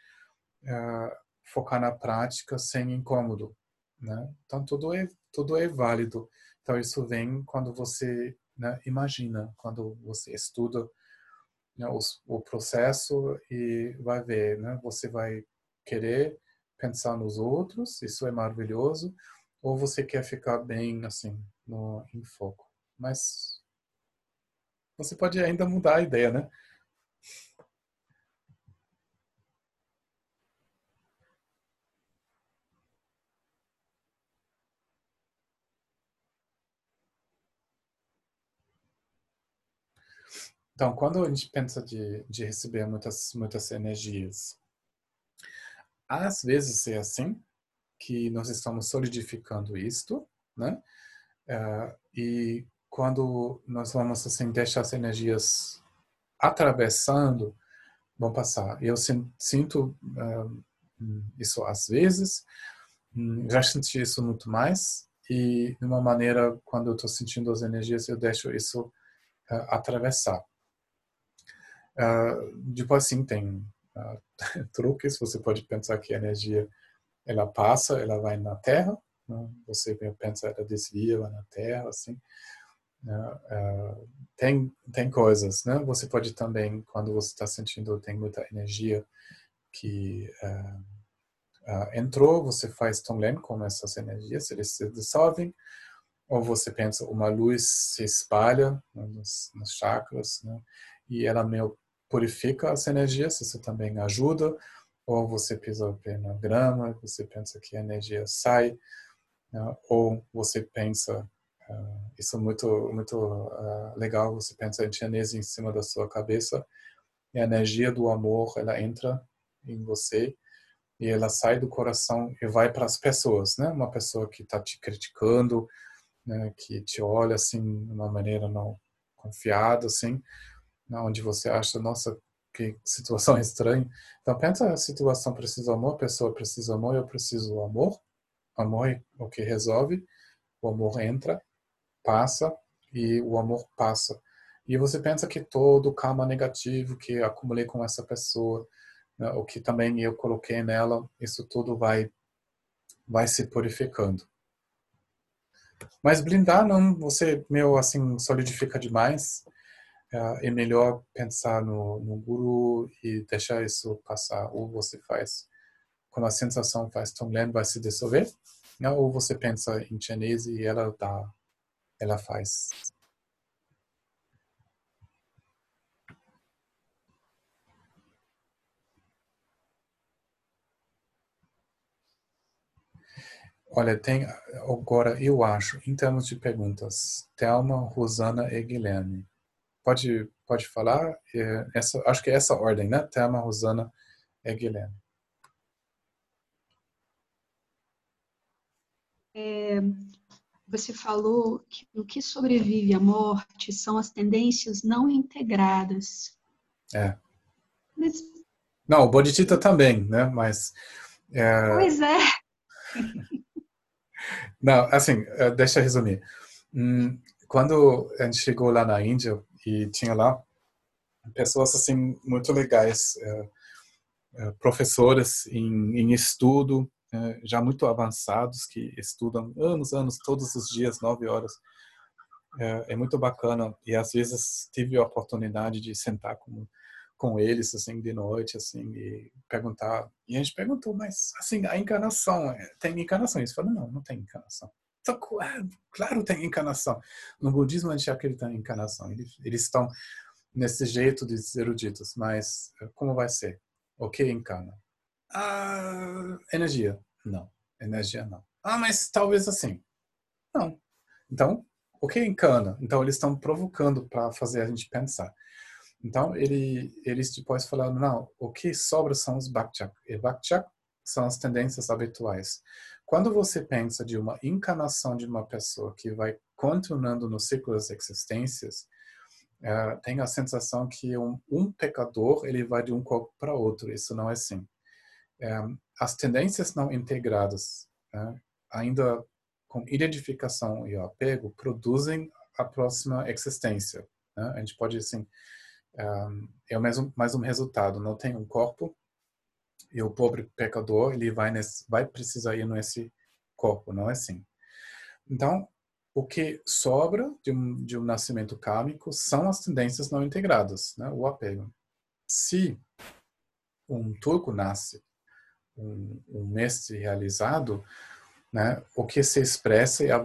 uh, focar na prática sem incômodo, né? Então tudo é tudo é válido. Então isso vem quando você né, imagina, quando você estuda né, o, processo e vai ver, né? Você vai querer pensar nos outros, isso é maravilhoso, ou você quer ficar bem assim no em foco. Mas você pode ainda mudar a ideia, né? Então, quando a gente pensa de, de receber muitas, muitas energias, às vezes é assim que nós estamos solidificando isto, né? Uh, e quando nós vamos assim deixar as energias atravessando, vão passar. Eu sinto uh, isso às vezes, hum, já senti isso muito mais e de uma maneira quando eu estou sentindo as energias eu deixo isso uh, atravessar. Depois sim tem uh, truques, você pode pensar que a energia ela passa, ela vai na Terra, né? você pensa ela desvia, vai na Terra, assim. Uh, tem tem coisas, né? Você pode também, quando você está sentindo tem muita energia que entrou, você faz Tonglen com essas energias, eles se dissolvem, ou você pensa uma luz se espalha né, nos, nos chakras, né? e ela meio purifica as energias, isso também ajuda. Ou você pisa o pé na grama, você pensa que a energia sai, né? ou você pensa, uh, isso é muito, muito uh, legal, você pensa em chinês em cima da sua cabeça, e a energia do amor, ela entra em você, e ela sai do coração e vai para as pessoas, né? Uma pessoa que está te criticando, né? que te olha assim de uma maneira não confiada, assim, onde você acha, nossa, que situação estranha. Então pensa a situação precisa amor, a pessoa precisa amor, eu preciso amor. Amor é o que resolve. O amor entra, passa e o amor passa. E você pensa que todo karma negativo que acumulei com essa pessoa, né, o que também eu coloquei nela, isso tudo vai vai se purificando. Mas blindar não, você meu assim solidifica demais é, é melhor pensar no, no guru e deixar isso passar. Ou você faz, quando a sensação faz Tonglen vai se dissolver, né? ou você pensa em chinês e ela dá, ela faz. Olha, tem agora, eu acho, em termos de perguntas, Thelma, Rosana e Guilherme. Pode, pode falar? É, essa, acho que é essa ordem, né? Thelma, Rosana e Guilherme. É, você falou que o que sobrevive à morte são as tendências não integradas. É. Mas... Não, o Bodhicitta também, né? Mas. É... Pois é. Não, assim, é, deixa eu resumir. Hum, quando a gente chegou lá na Índia, e tinha lá pessoas assim muito legais, é, é, professores em, em estudo, é, já muito avançados que estudam anos, anos, todos os dias, nove horas. É, é, muito bacana. E às vezes tive a oportunidade de sentar com com eles assim de noite assim e perguntar. E a gente perguntou mas assim a encarnação tem encarnação? Eles falaram não não tem encarnação então, claro, tem encarnação. No budismo a gente acredita em encarnação. Eles, eles estão nesse jeito de eruditos, mas eh, como vai ser? O que encarna? Ah, energia. Não. Energia não. Ah, mas talvez assim. Não. Então, o que encarna? Então, eles estão provocando para fazer a gente pensar. Então, ele, eles depois falaram, não, o que sobra são os bhakchak. E bhakchak são as tendências habituais. Quando você pensa de uma encarnação de uma pessoa que vai continuando no ciclo das existências, é, tem a sensação que um, um, pecador ele vai de um corpo para outro. Isso não é assim. É, as tendências não integradas, né, ainda com identificação e apego, produzem a próxima existência. Né? A gente pode assim é, é o mesmo mais um resultado. Não tem um corpo, e o pobre pecador ele vai nesse, vai precisar ir nesse corpo, não é assim. Então, o que sobra de um, de um nascimento kármico são as tendências não integradas, né? o apego. Se um turco nasce um, um mestre realizado, né? o que se expressa é a,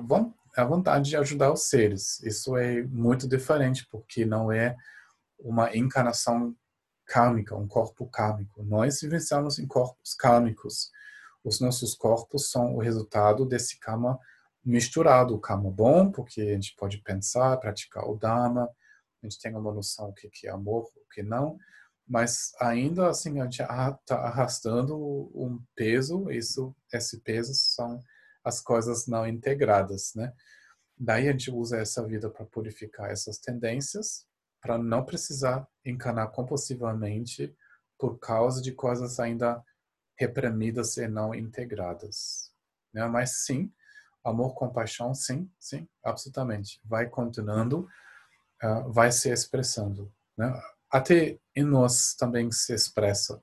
a vontade de ajudar os seres. Isso é muito diferente, porque não é uma encarnação kármica, um corpo kármico. Nós vivenciamos em corpos kármicos. Os nossos corpos são o resultado desse karma misturado. O karma bom, porque a gente pode pensar, praticar o Dharma, a gente tem uma noção do que é amor, o que não, mas ainda assim a gente está arrastando um peso, isso, esse peso são as coisas não integradas, né? Daí a gente usa essa vida para purificar essas tendências, para não precisar encanar compulsivamente por causa de coisas ainda reprimidas e não integradas. Né? Mas sim, amor, compaixão, sim, sim, absolutamente. Vai continuando, uh, vai se expressando. Né? Até em nós também se expressa.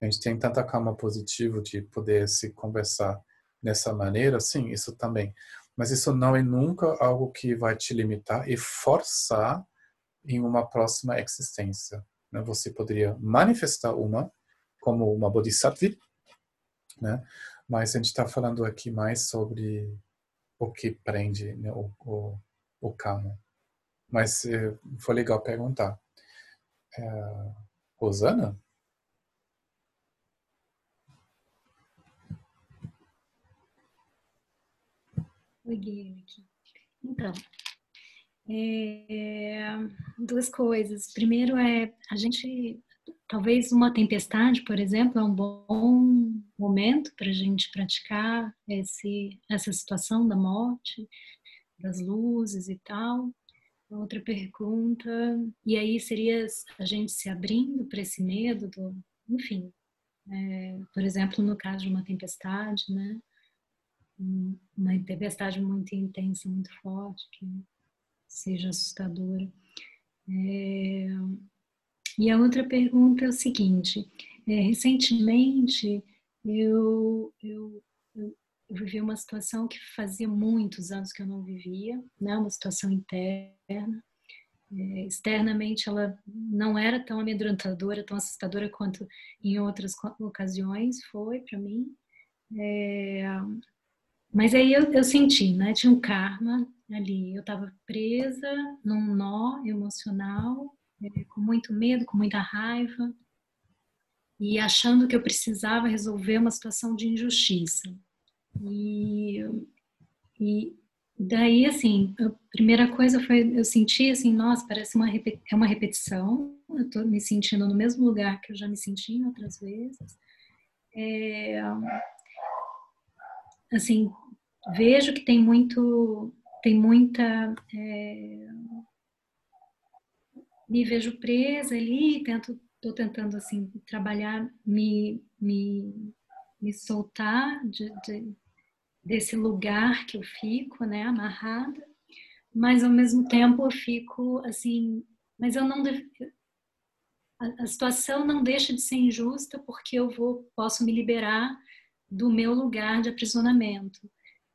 A gente tem tanta calma positiva de poder se conversar dessa maneira, sim, isso também. Mas isso não é nunca algo que vai te limitar e forçar em uma próxima existência. Né? Você poderia manifestar uma como uma bodhisattva, né? mas a gente está falando aqui mais sobre o que prende né? o, o, o karma. Mas eh, foi legal perguntar. É, Rosana? Oi, Guilherme. Então, é, duas coisas. Primeiro é a gente, talvez uma tempestade, por exemplo, é um bom momento para a gente praticar esse, essa situação da morte, das luzes e tal. Outra pergunta, e aí seria a gente se abrindo para esse medo do, enfim, é, por exemplo, no caso de uma tempestade, né? Uma tempestade muito intensa, muito forte, que seja assustadora. É... E a outra pergunta é o seguinte: é, recentemente eu, eu, eu, vivi uma situação que fazia muitos anos que eu não vivia, né? uma situação interna. É, externamente ela não era tão amedrontadora, tão assustadora quanto em outras ocasiões foi para mim. É, mas aí eu, eu senti, né? Tinha um karma ali. Eu estava presa num nó emocional, é, com muito medo, com muita raiva, e achando que eu precisava resolver uma situação de injustiça. E, e daí, assim, a primeira coisa foi, eu senti assim, nossa, parece uma, é uma repetição, eu estou me sentindo no mesmo lugar que eu já me senti em outras vezes. É, assim, vejo que tem muito, tem muita. É, me vejo presa ali, tento, estou tentando assim trabalhar, me, me, me soltar de, de, desse lugar que eu fico, né, amarrada, mas ao mesmo tempo eu fico assim, mas eu não a, a situação não deixa de ser injusta porque eu vou posso me liberar do meu lugar de aprisionamento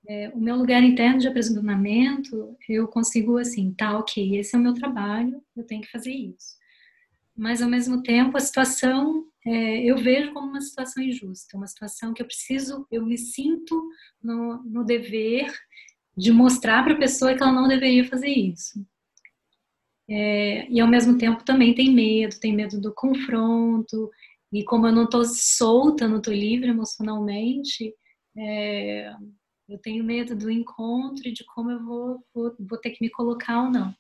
é, o meu lugar interno de aprisionamento, eu consigo assim, tá, ok, esse é o meu trabalho, eu tenho que fazer isso. Mas ao mesmo tempo, a situação é, eu vejo como uma situação injusta, uma situação que eu preciso, eu me sinto no, no dever de mostrar para a pessoa que ela não deveria fazer isso. É, e ao mesmo tempo também tem medo, tem medo do confronto, e como eu não estou solta, não estou livre emocionalmente, é, eu tenho medo do encontro e de como eu vou, vou, vou ter que me colocar ou não.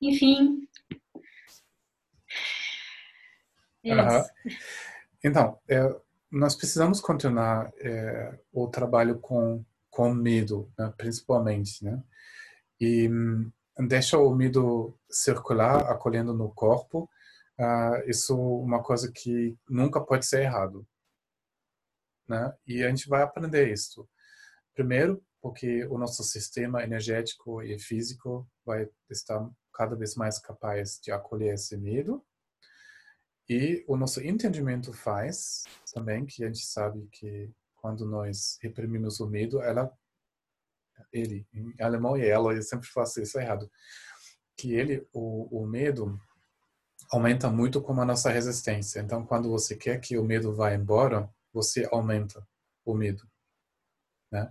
Enfim. É uhum. Então, é, nós precisamos continuar é, o trabalho com, com medo, né, principalmente, né? E hum, deixa o medo circular, acolhendo no corpo. Uh, isso é uma coisa que nunca pode ser errado né? E a gente vai aprender isso. Primeiro, porque o nosso sistema energético e físico vai estar cada vez mais capaz de acolher esse medo. E o nosso entendimento faz também que a gente sabe que quando nós reprimimos o medo, ela ele, em alemão e ela, eu sempre faço isso errado, que ele, o, o medo aumenta muito com a nossa resistência. Então, quando você quer que o medo vá embora, você aumenta o medo. Né?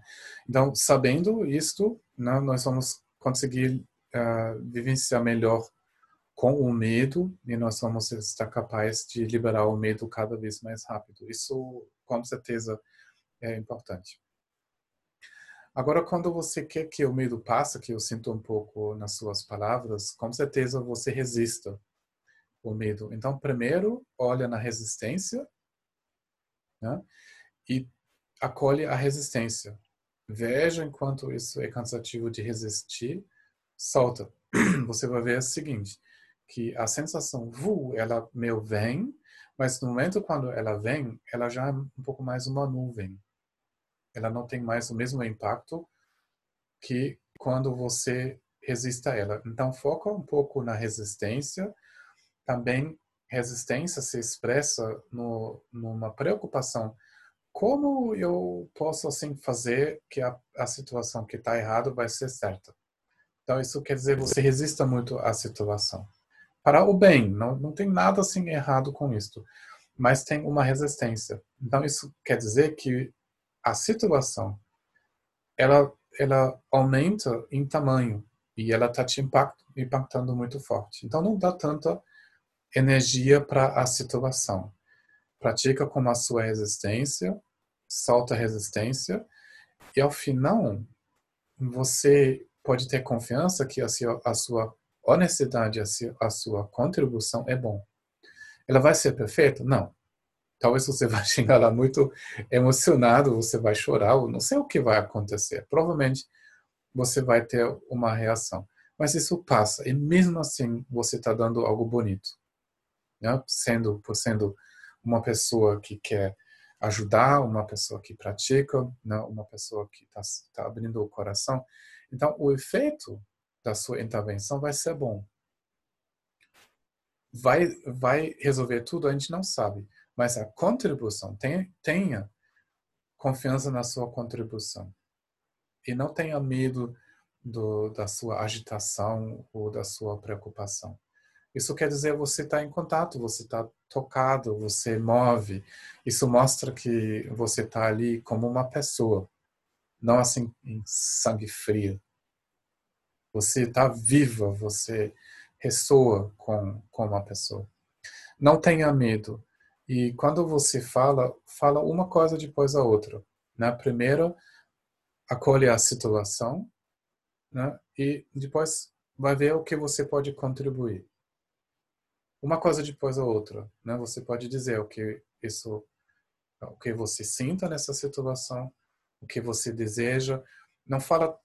Então, sabendo isto, né, nós vamos conseguir uh, vivenciar melhor com o medo e nós vamos estar capazes de liberar o medo cada vez mais rápido. Isso, com certeza, é importante. Agora, quando você quer que o medo passe, que eu sinto um pouco nas suas palavras, com certeza você resista o medo. Então, primeiro, olha na resistência né? e acolhe a resistência. Veja enquanto isso é cansativo de resistir, solta. Você vai ver o seguinte, que a sensação vu, ela meio vem, mas no momento quando ela vem, ela já é um pouco mais uma nuvem. Ela não tem mais o mesmo impacto que quando você resiste a ela. Então foca um pouco na resistência. Também resistência se expressa no, numa preocupação como eu posso assim fazer que a, a situação que está errada vai ser certa? Então isso quer dizer você resista muito à situação. Para o bem, não, não tem nada assim errado com isso, mas tem uma resistência. Então isso quer dizer que a situação ela ela aumenta em tamanho e ela está te impact, impactando muito forte. Então não dá tanta energia para a situação. Pratica com a sua resistência solta a resistência e ao final você pode ter confiança que a sua, a sua honestidade, a sua, a sua contribuição é bom. Ela vai ser perfeita? Não. Talvez você vai chegar lá muito emocionado, você vai chorar, não sei o que vai acontecer. Provavelmente você vai ter uma reação. Mas isso passa, e mesmo assim você está dando algo bonito. Né? Sendo, por sendo uma pessoa que quer ajudar uma pessoa que pratica, né, uma pessoa que está tá abrindo o coração. Então, o efeito da sua intervenção vai ser bom. Vai, vai resolver tudo? A gente não sabe. Mas a contribuição, tenha, tenha confiança na sua contribuição. E não tenha medo do, da sua agitação ou da sua preocupação. Isso quer dizer você está em contato, você está tocado, você move. Isso mostra que você está ali como uma pessoa, não assim em sangue frio. Você está viva, você ressoa com, com uma pessoa. Não tenha medo. E quando você fala, fala uma coisa depois a outra. Né? Primeiro, acolhe a situação né? e depois vai ver o que você pode contribuir uma coisa depois a outra, né? Você pode dizer o que isso, o que você sinta nessa situação, o que você deseja. Não fala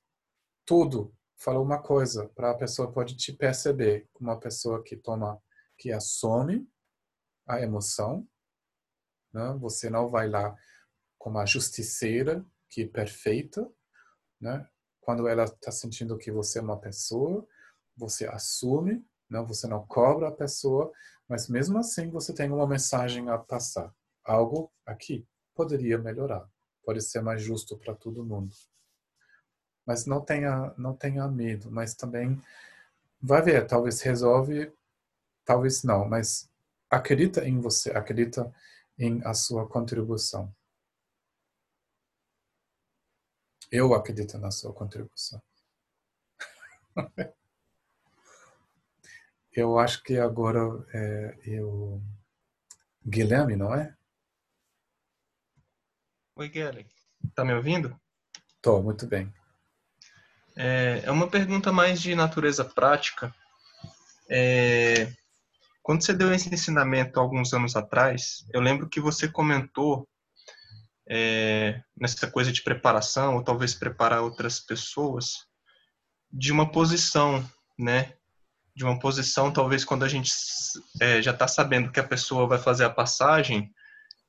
tudo, fala uma coisa para a pessoa pode te perceber, uma pessoa que toma, que assume a emoção, né? Você não vai lá como a justiceira que é perfeita, né? Quando ela está sentindo que você é uma pessoa, você assume não, você não cobra a pessoa, mas mesmo assim você tem uma mensagem a passar. Algo aqui poderia melhorar, pode ser mais justo para todo mundo. Mas não tenha, não tenha medo, mas também vai ver, talvez resolve, talvez não, mas acredita em você, acredita em a sua contribuição. Eu acredito na sua contribuição. Eu acho que agora é eu. Guilherme, não é? Oi, Guilherme. Tá me ouvindo? Tô, muito bem. É, é uma pergunta mais de natureza prática. É, quando você deu esse ensinamento alguns anos atrás, eu lembro que você comentou é, nessa coisa de preparação, ou talvez preparar outras pessoas, de uma posição, né? De uma posição, talvez quando a gente é, já está sabendo que a pessoa vai fazer a passagem,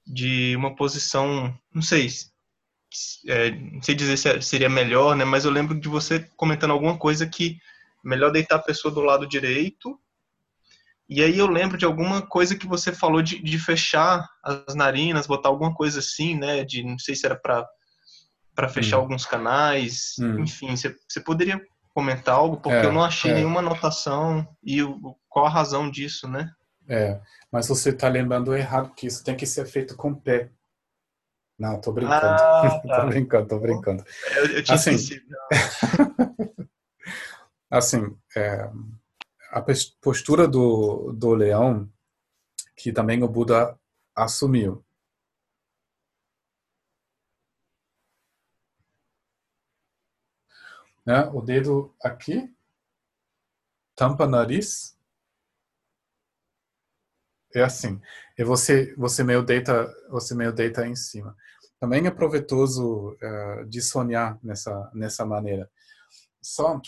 de uma posição, não sei, é, não sei dizer se é, seria melhor, né? Mas eu lembro de você comentando alguma coisa que melhor deitar a pessoa do lado direito. E aí eu lembro de alguma coisa que você falou de, de fechar as narinas, botar alguma coisa assim, né? De não sei se era para para fechar hum. alguns canais, hum. enfim, você, você poderia comentar algo, porque é, eu não achei é. nenhuma anotação e o, qual a razão disso, né? É, mas você está lembrando errado que isso tem que ser feito com pé. Não, tô brincando. Ah, tá. tô brincando, tô brincando. Eu, eu tinha assim, esquecido. assim, é, a postura do, do leão, que também o Buda assumiu, né? O dedo aqui tampa nariz. É assim. E você você meio deita você meio deita em cima. Também é proveitoso uh, de sonhar nessa nessa maneira. Só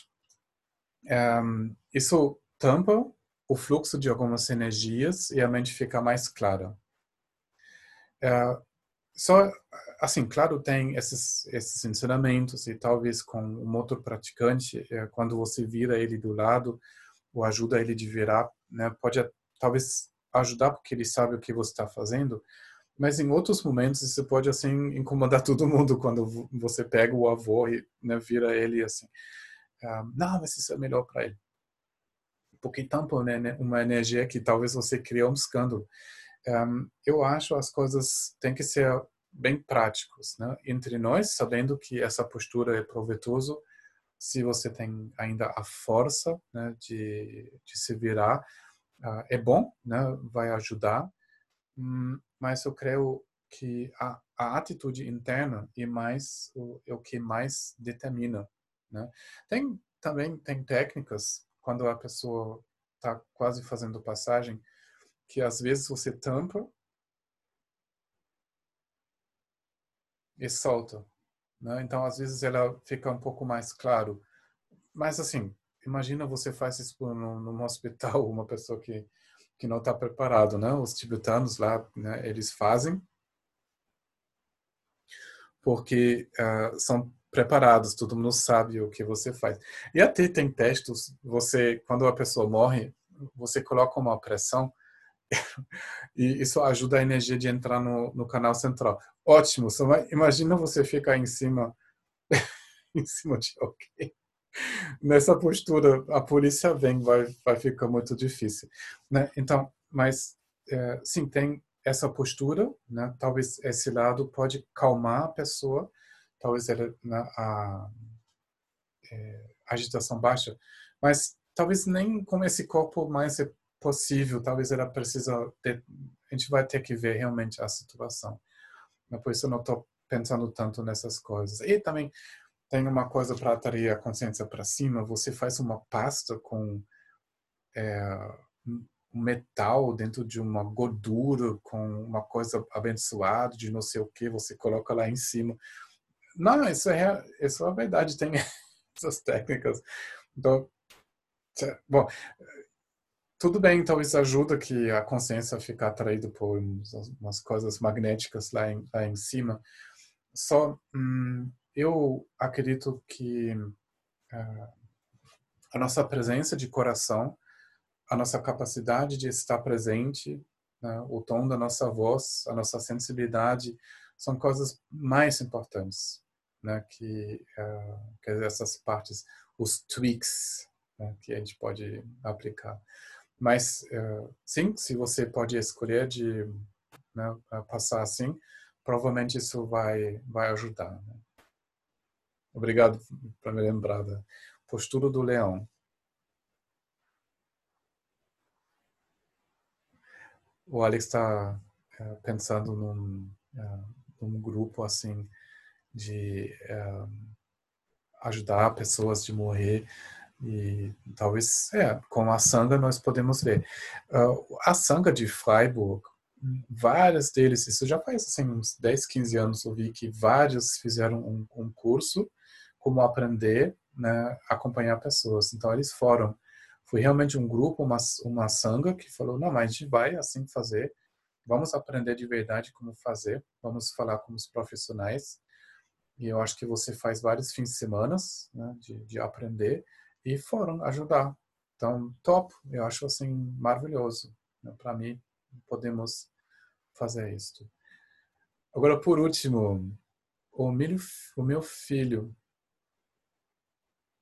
um, isso tampa o fluxo de algumas energias e a mente fica mais clara. Uh, só assim, claro, tem esses esses ensinamentos e talvez com um outro praticante, uh, quando você vira ele do lado ou ajuda ele de virar, né, pode talvez ajudar porque ele sabe o que você está fazendo, mas em outros momentos isso pode assim incomodar todo mundo quando você pega o avô e né, vira ele assim, ah, não, mas isso é melhor para ele, porque tampa né, uma energia que talvez você buscando. Um, eu acho as coisas têm que ser bem práticos, né? Entre nós, sabendo que essa postura é proveitoso, se você tem ainda a força né, de, de se virar, uh, é bom, né, vai ajudar, um, mas eu creio que a, a atitude interna é mais o, é o que mais determina. Né? Tem também tem técnicas quando a pessoa está quase fazendo passagem que às vezes você tampa e solta né? Então, às vezes, ela fica um pouco mais claro. Mas, assim, imagina você faz isso num, num hospital, uma pessoa que, que não está preparado, né? Os tibetanos lá, né, eles fazem porque uh, são preparados, todo mundo sabe o que você faz. E até tem testes, você, quando a pessoa morre, você coloca uma pressão e isso ajuda a energia de entrar no, no canal central. Ótimo, imagina você ficar em cima, em cima de alguém. Nessa postura, a polícia vem, vai, vai ficar muito difícil. Né? Então, mas é, sim, tem essa postura, né? talvez esse lado pode calmar a pessoa, talvez ela, né, a, é, agitação baixa, mas talvez nem com esse corpo mais é possível, talvez ela precisa a gente vai ter que ver realmente a situação. Mas por isso eu não estou pensando tanto nessas coisas. E também tem uma coisa para atrair a consciência para cima, você faz uma pasta com é, metal dentro de uma gordura com uma coisa abençoada de não sei o que, você coloca lá em cima. Não, isso é, isso é verdade, tem essas técnicas. Então, bom, tudo bem, então isso ajuda que a consciência fica atraída por umas coisas magnéticas lá em, lá em cima. Só hum, eu acredito que uh, a nossa presença de coração, a nossa capacidade de estar presente, né, o tom da nossa voz, a nossa sensibilidade, são coisas mais importantes, né, que, uh, que essas partes, os tweaks né, que a gente pode aplicar. Mas, uh, sim, se você pode escolher de né, passar assim, provavelmente isso vai, vai ajudar. Né? Obrigado por me lembrar postura do leão. O Alex está uh, pensando num, num grupo assim de ajudar pessoas de morrer e talvez, é, com a sanga nós podemos ver. Uh, a sanga de Freiburg, várias deles, isso já faz assim, uns 10, 15 anos, eu vi que vários fizeram um, um curso como aprender, né, acompanhar pessoas. Então eles foram. Foi realmente um grupo, uma, uma sanga que falou, não, mas a gente vai assim fazer, vamos aprender de verdade como fazer, vamos falar com os profissionais. E eu acho que você faz vários fins de semana né, de, de aprender e foram ajudar. Então, top, eu acho assim maravilhoso. Né? Para mim, podemos fazer isso. Agora, por último, o meu, o meu filho.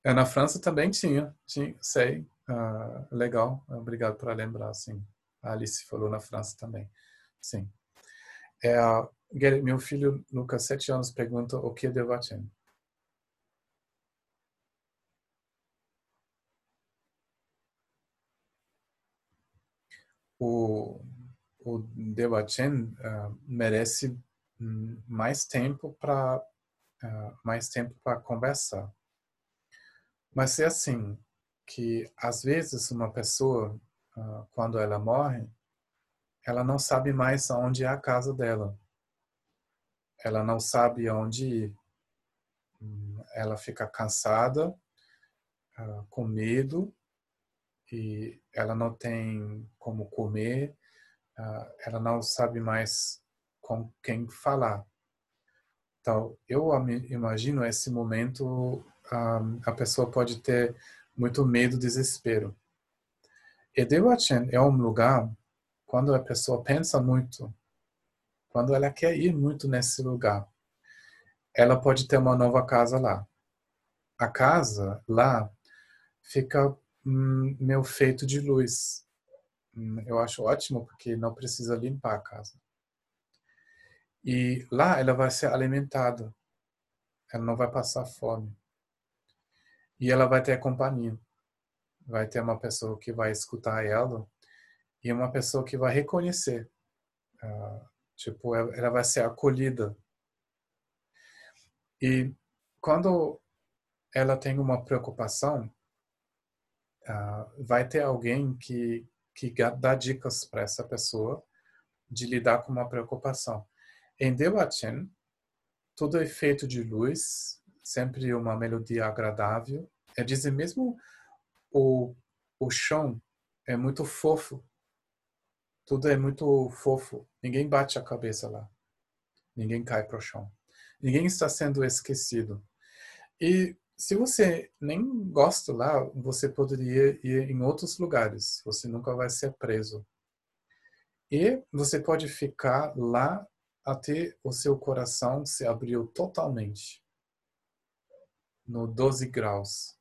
É, na França também tinha, tinha sei. Uh, legal, obrigado por lembrar. Sim. A Alice falou na França também. Sim. É, meu filho, Lucas, sete anos, pergunta o que é Devachen. O, o uh, merece mais tempo para uh, mais tempo para conversar. Mas é assim, que às vezes uma pessoa, uh, quando ela morre, ela não sabe mais aonde é a casa dela. Ela não sabe aonde ir. Hum, ela fica cansada, com medo, e ela não tem como comer, uh, ela não sabe mais com quem falar. Então, eu imagino esse momento, a pessoa pode ter muito medo, desespero. E é um lugar quando a pessoa pensa muito, quando ela quer ir muito nesse lugar, ela pode ter uma nova casa lá. A casa lá fica meu feito de luz. Hum, eu acho ótimo porque não precisa limpar a casa. E lá ela vai ser alimentada. Ela não vai passar fome. E ela vai ter companhia. Vai ter uma pessoa que vai escutar ela e uma pessoa que vai reconhecer. Uh, tipo, ela vai ser acolhida. E quando ela tem uma preocupação, uh, vai ter alguém que, que dá dicas para essa pessoa de lidar com uma preocupação. Em Dewachen, tudo é feito de luz, sempre uma melodia agradável. É dizer, mesmo o, o chão é muito fofo. Tudo é muito fofo. Ninguém bate a cabeça lá. Ninguém cai para o chão. Ninguém está sendo esquecido. E se você nem gosta lá, você poderia ir em outros lugares. Você nunca vai ser preso. E você pode ficar lá até o seu coração se abriu totalmente no 12 graus.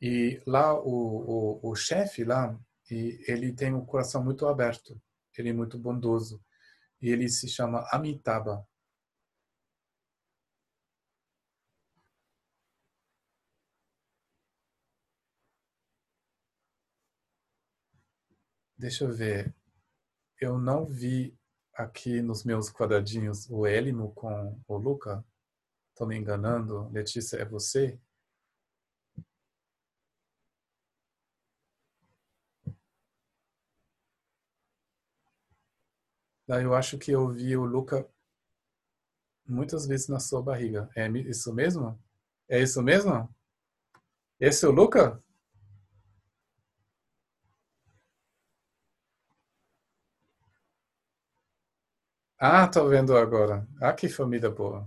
E lá o, o, o chefe lá, ele tem um coração muito aberto, ele é muito bondoso. E ele se chama Amitabha. Deixa eu ver eu não vi aqui nos meus quadradinhos o Elimo com o Luca. Estou me enganando. Letícia, é você? Eu acho que eu vi o Luca muitas vezes na sua barriga. É isso mesmo? É isso mesmo? Esse é o Luca? Ah, tô vendo agora. Ah, que família boa.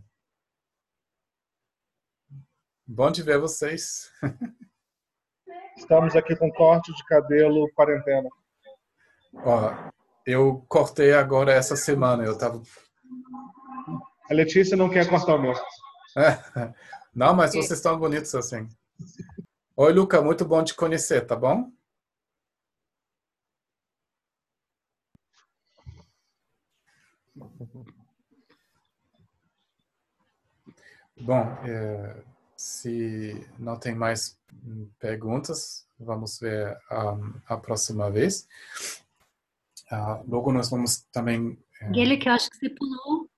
Bom de ver vocês. Estamos aqui com corte de cabelo quarentena. Ó, eu cortei agora essa semana. Eu tava. A Letícia não quer cortar o meu. Não, mas vocês estão bonitos assim. Oi, Luca, muito bom te conhecer, tá bom? Bom, é, se não tem mais perguntas, vamos ver a, a próxima vez. Ah, logo nós vamos também. É... Guilherme, que eu acho que você pulou.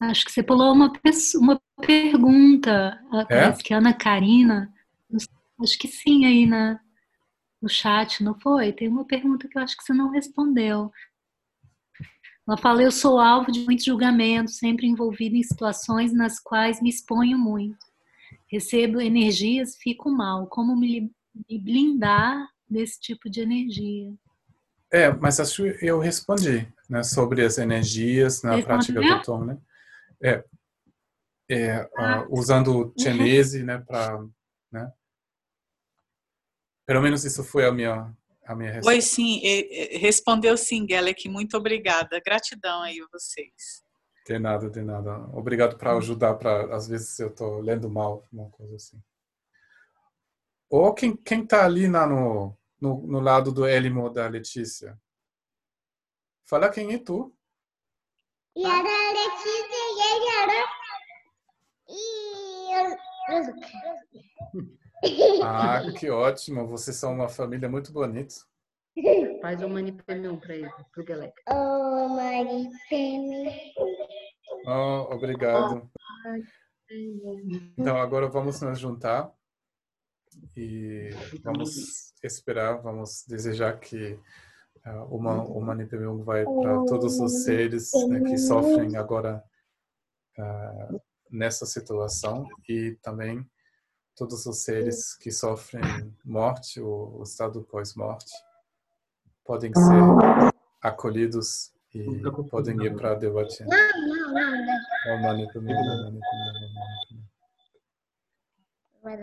Acho que você pulou uma, uma pergunta. É? Parece que Ana Karina. Acho que sim, aí na, no chat, não foi? Tem uma pergunta que eu acho que você não respondeu. Ela fala: Eu sou alvo de muitos julgamentos, sempre envolvida em situações nas quais me exponho muito. Recebo energias, fico mal. Como me, me blindar desse tipo de energia? É, mas acho que eu respondi né, sobre as energias na prática do tom, né? É, é uh, usando o chinese, né, para, né? Pelo menos isso foi a minha a minha resposta. Oi, sim, respondeu sim, Gelec, muito obrigada. Gratidão aí a vocês. De nada, de nada. Obrigado para ajudar, para às vezes eu estou lendo mal, uma coisa assim. Ou quem quem está ali na, no, no, no lado do Elimo da Letícia? Fala quem é tu. E a Letícia e a e ah, que ótimo. Vocês são uma família muito bonita. Faz o manipemeu para ele, para o Galec. Oh, manipemeu. Oh, obrigado. Então agora vamos nos juntar e vamos esperar, vamos desejar que uh, o Manipemung vai para todos os seres né, que sofrem agora uh, nessa situação e também todos os seres que sofrem morte ou estado pós-morte podem ser acolhidos e podem ir para a debatir. Não, não, não. não. Oh, Manipemung, Manipemung, Manipemung. Mas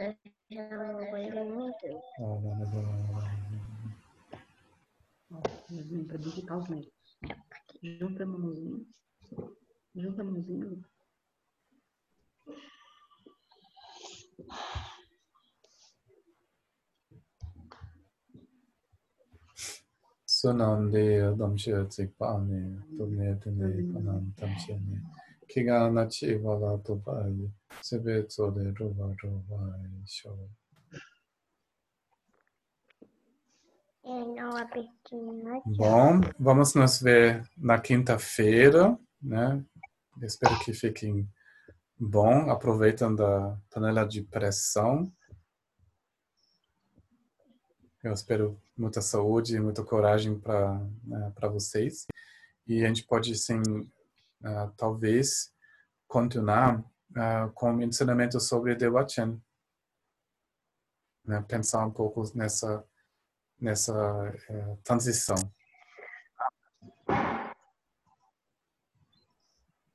Sunande damshya tsikpaane tumne tune panan tamshene kiga nachi vala topai sebe tsode ruba ruba sho. Eu não apertei Bom, vamos nos ver na quinta-feira, né? Espero que fiquem bom, aproveitando a panela de pressão. Eu espero muita saúde e muita coragem para né, para vocês. E a gente pode, sim, uh, talvez, continuar uh, com o ensinamento sobre Dewachen. Né? Pensar um pouco nessa, nessa uh, transição.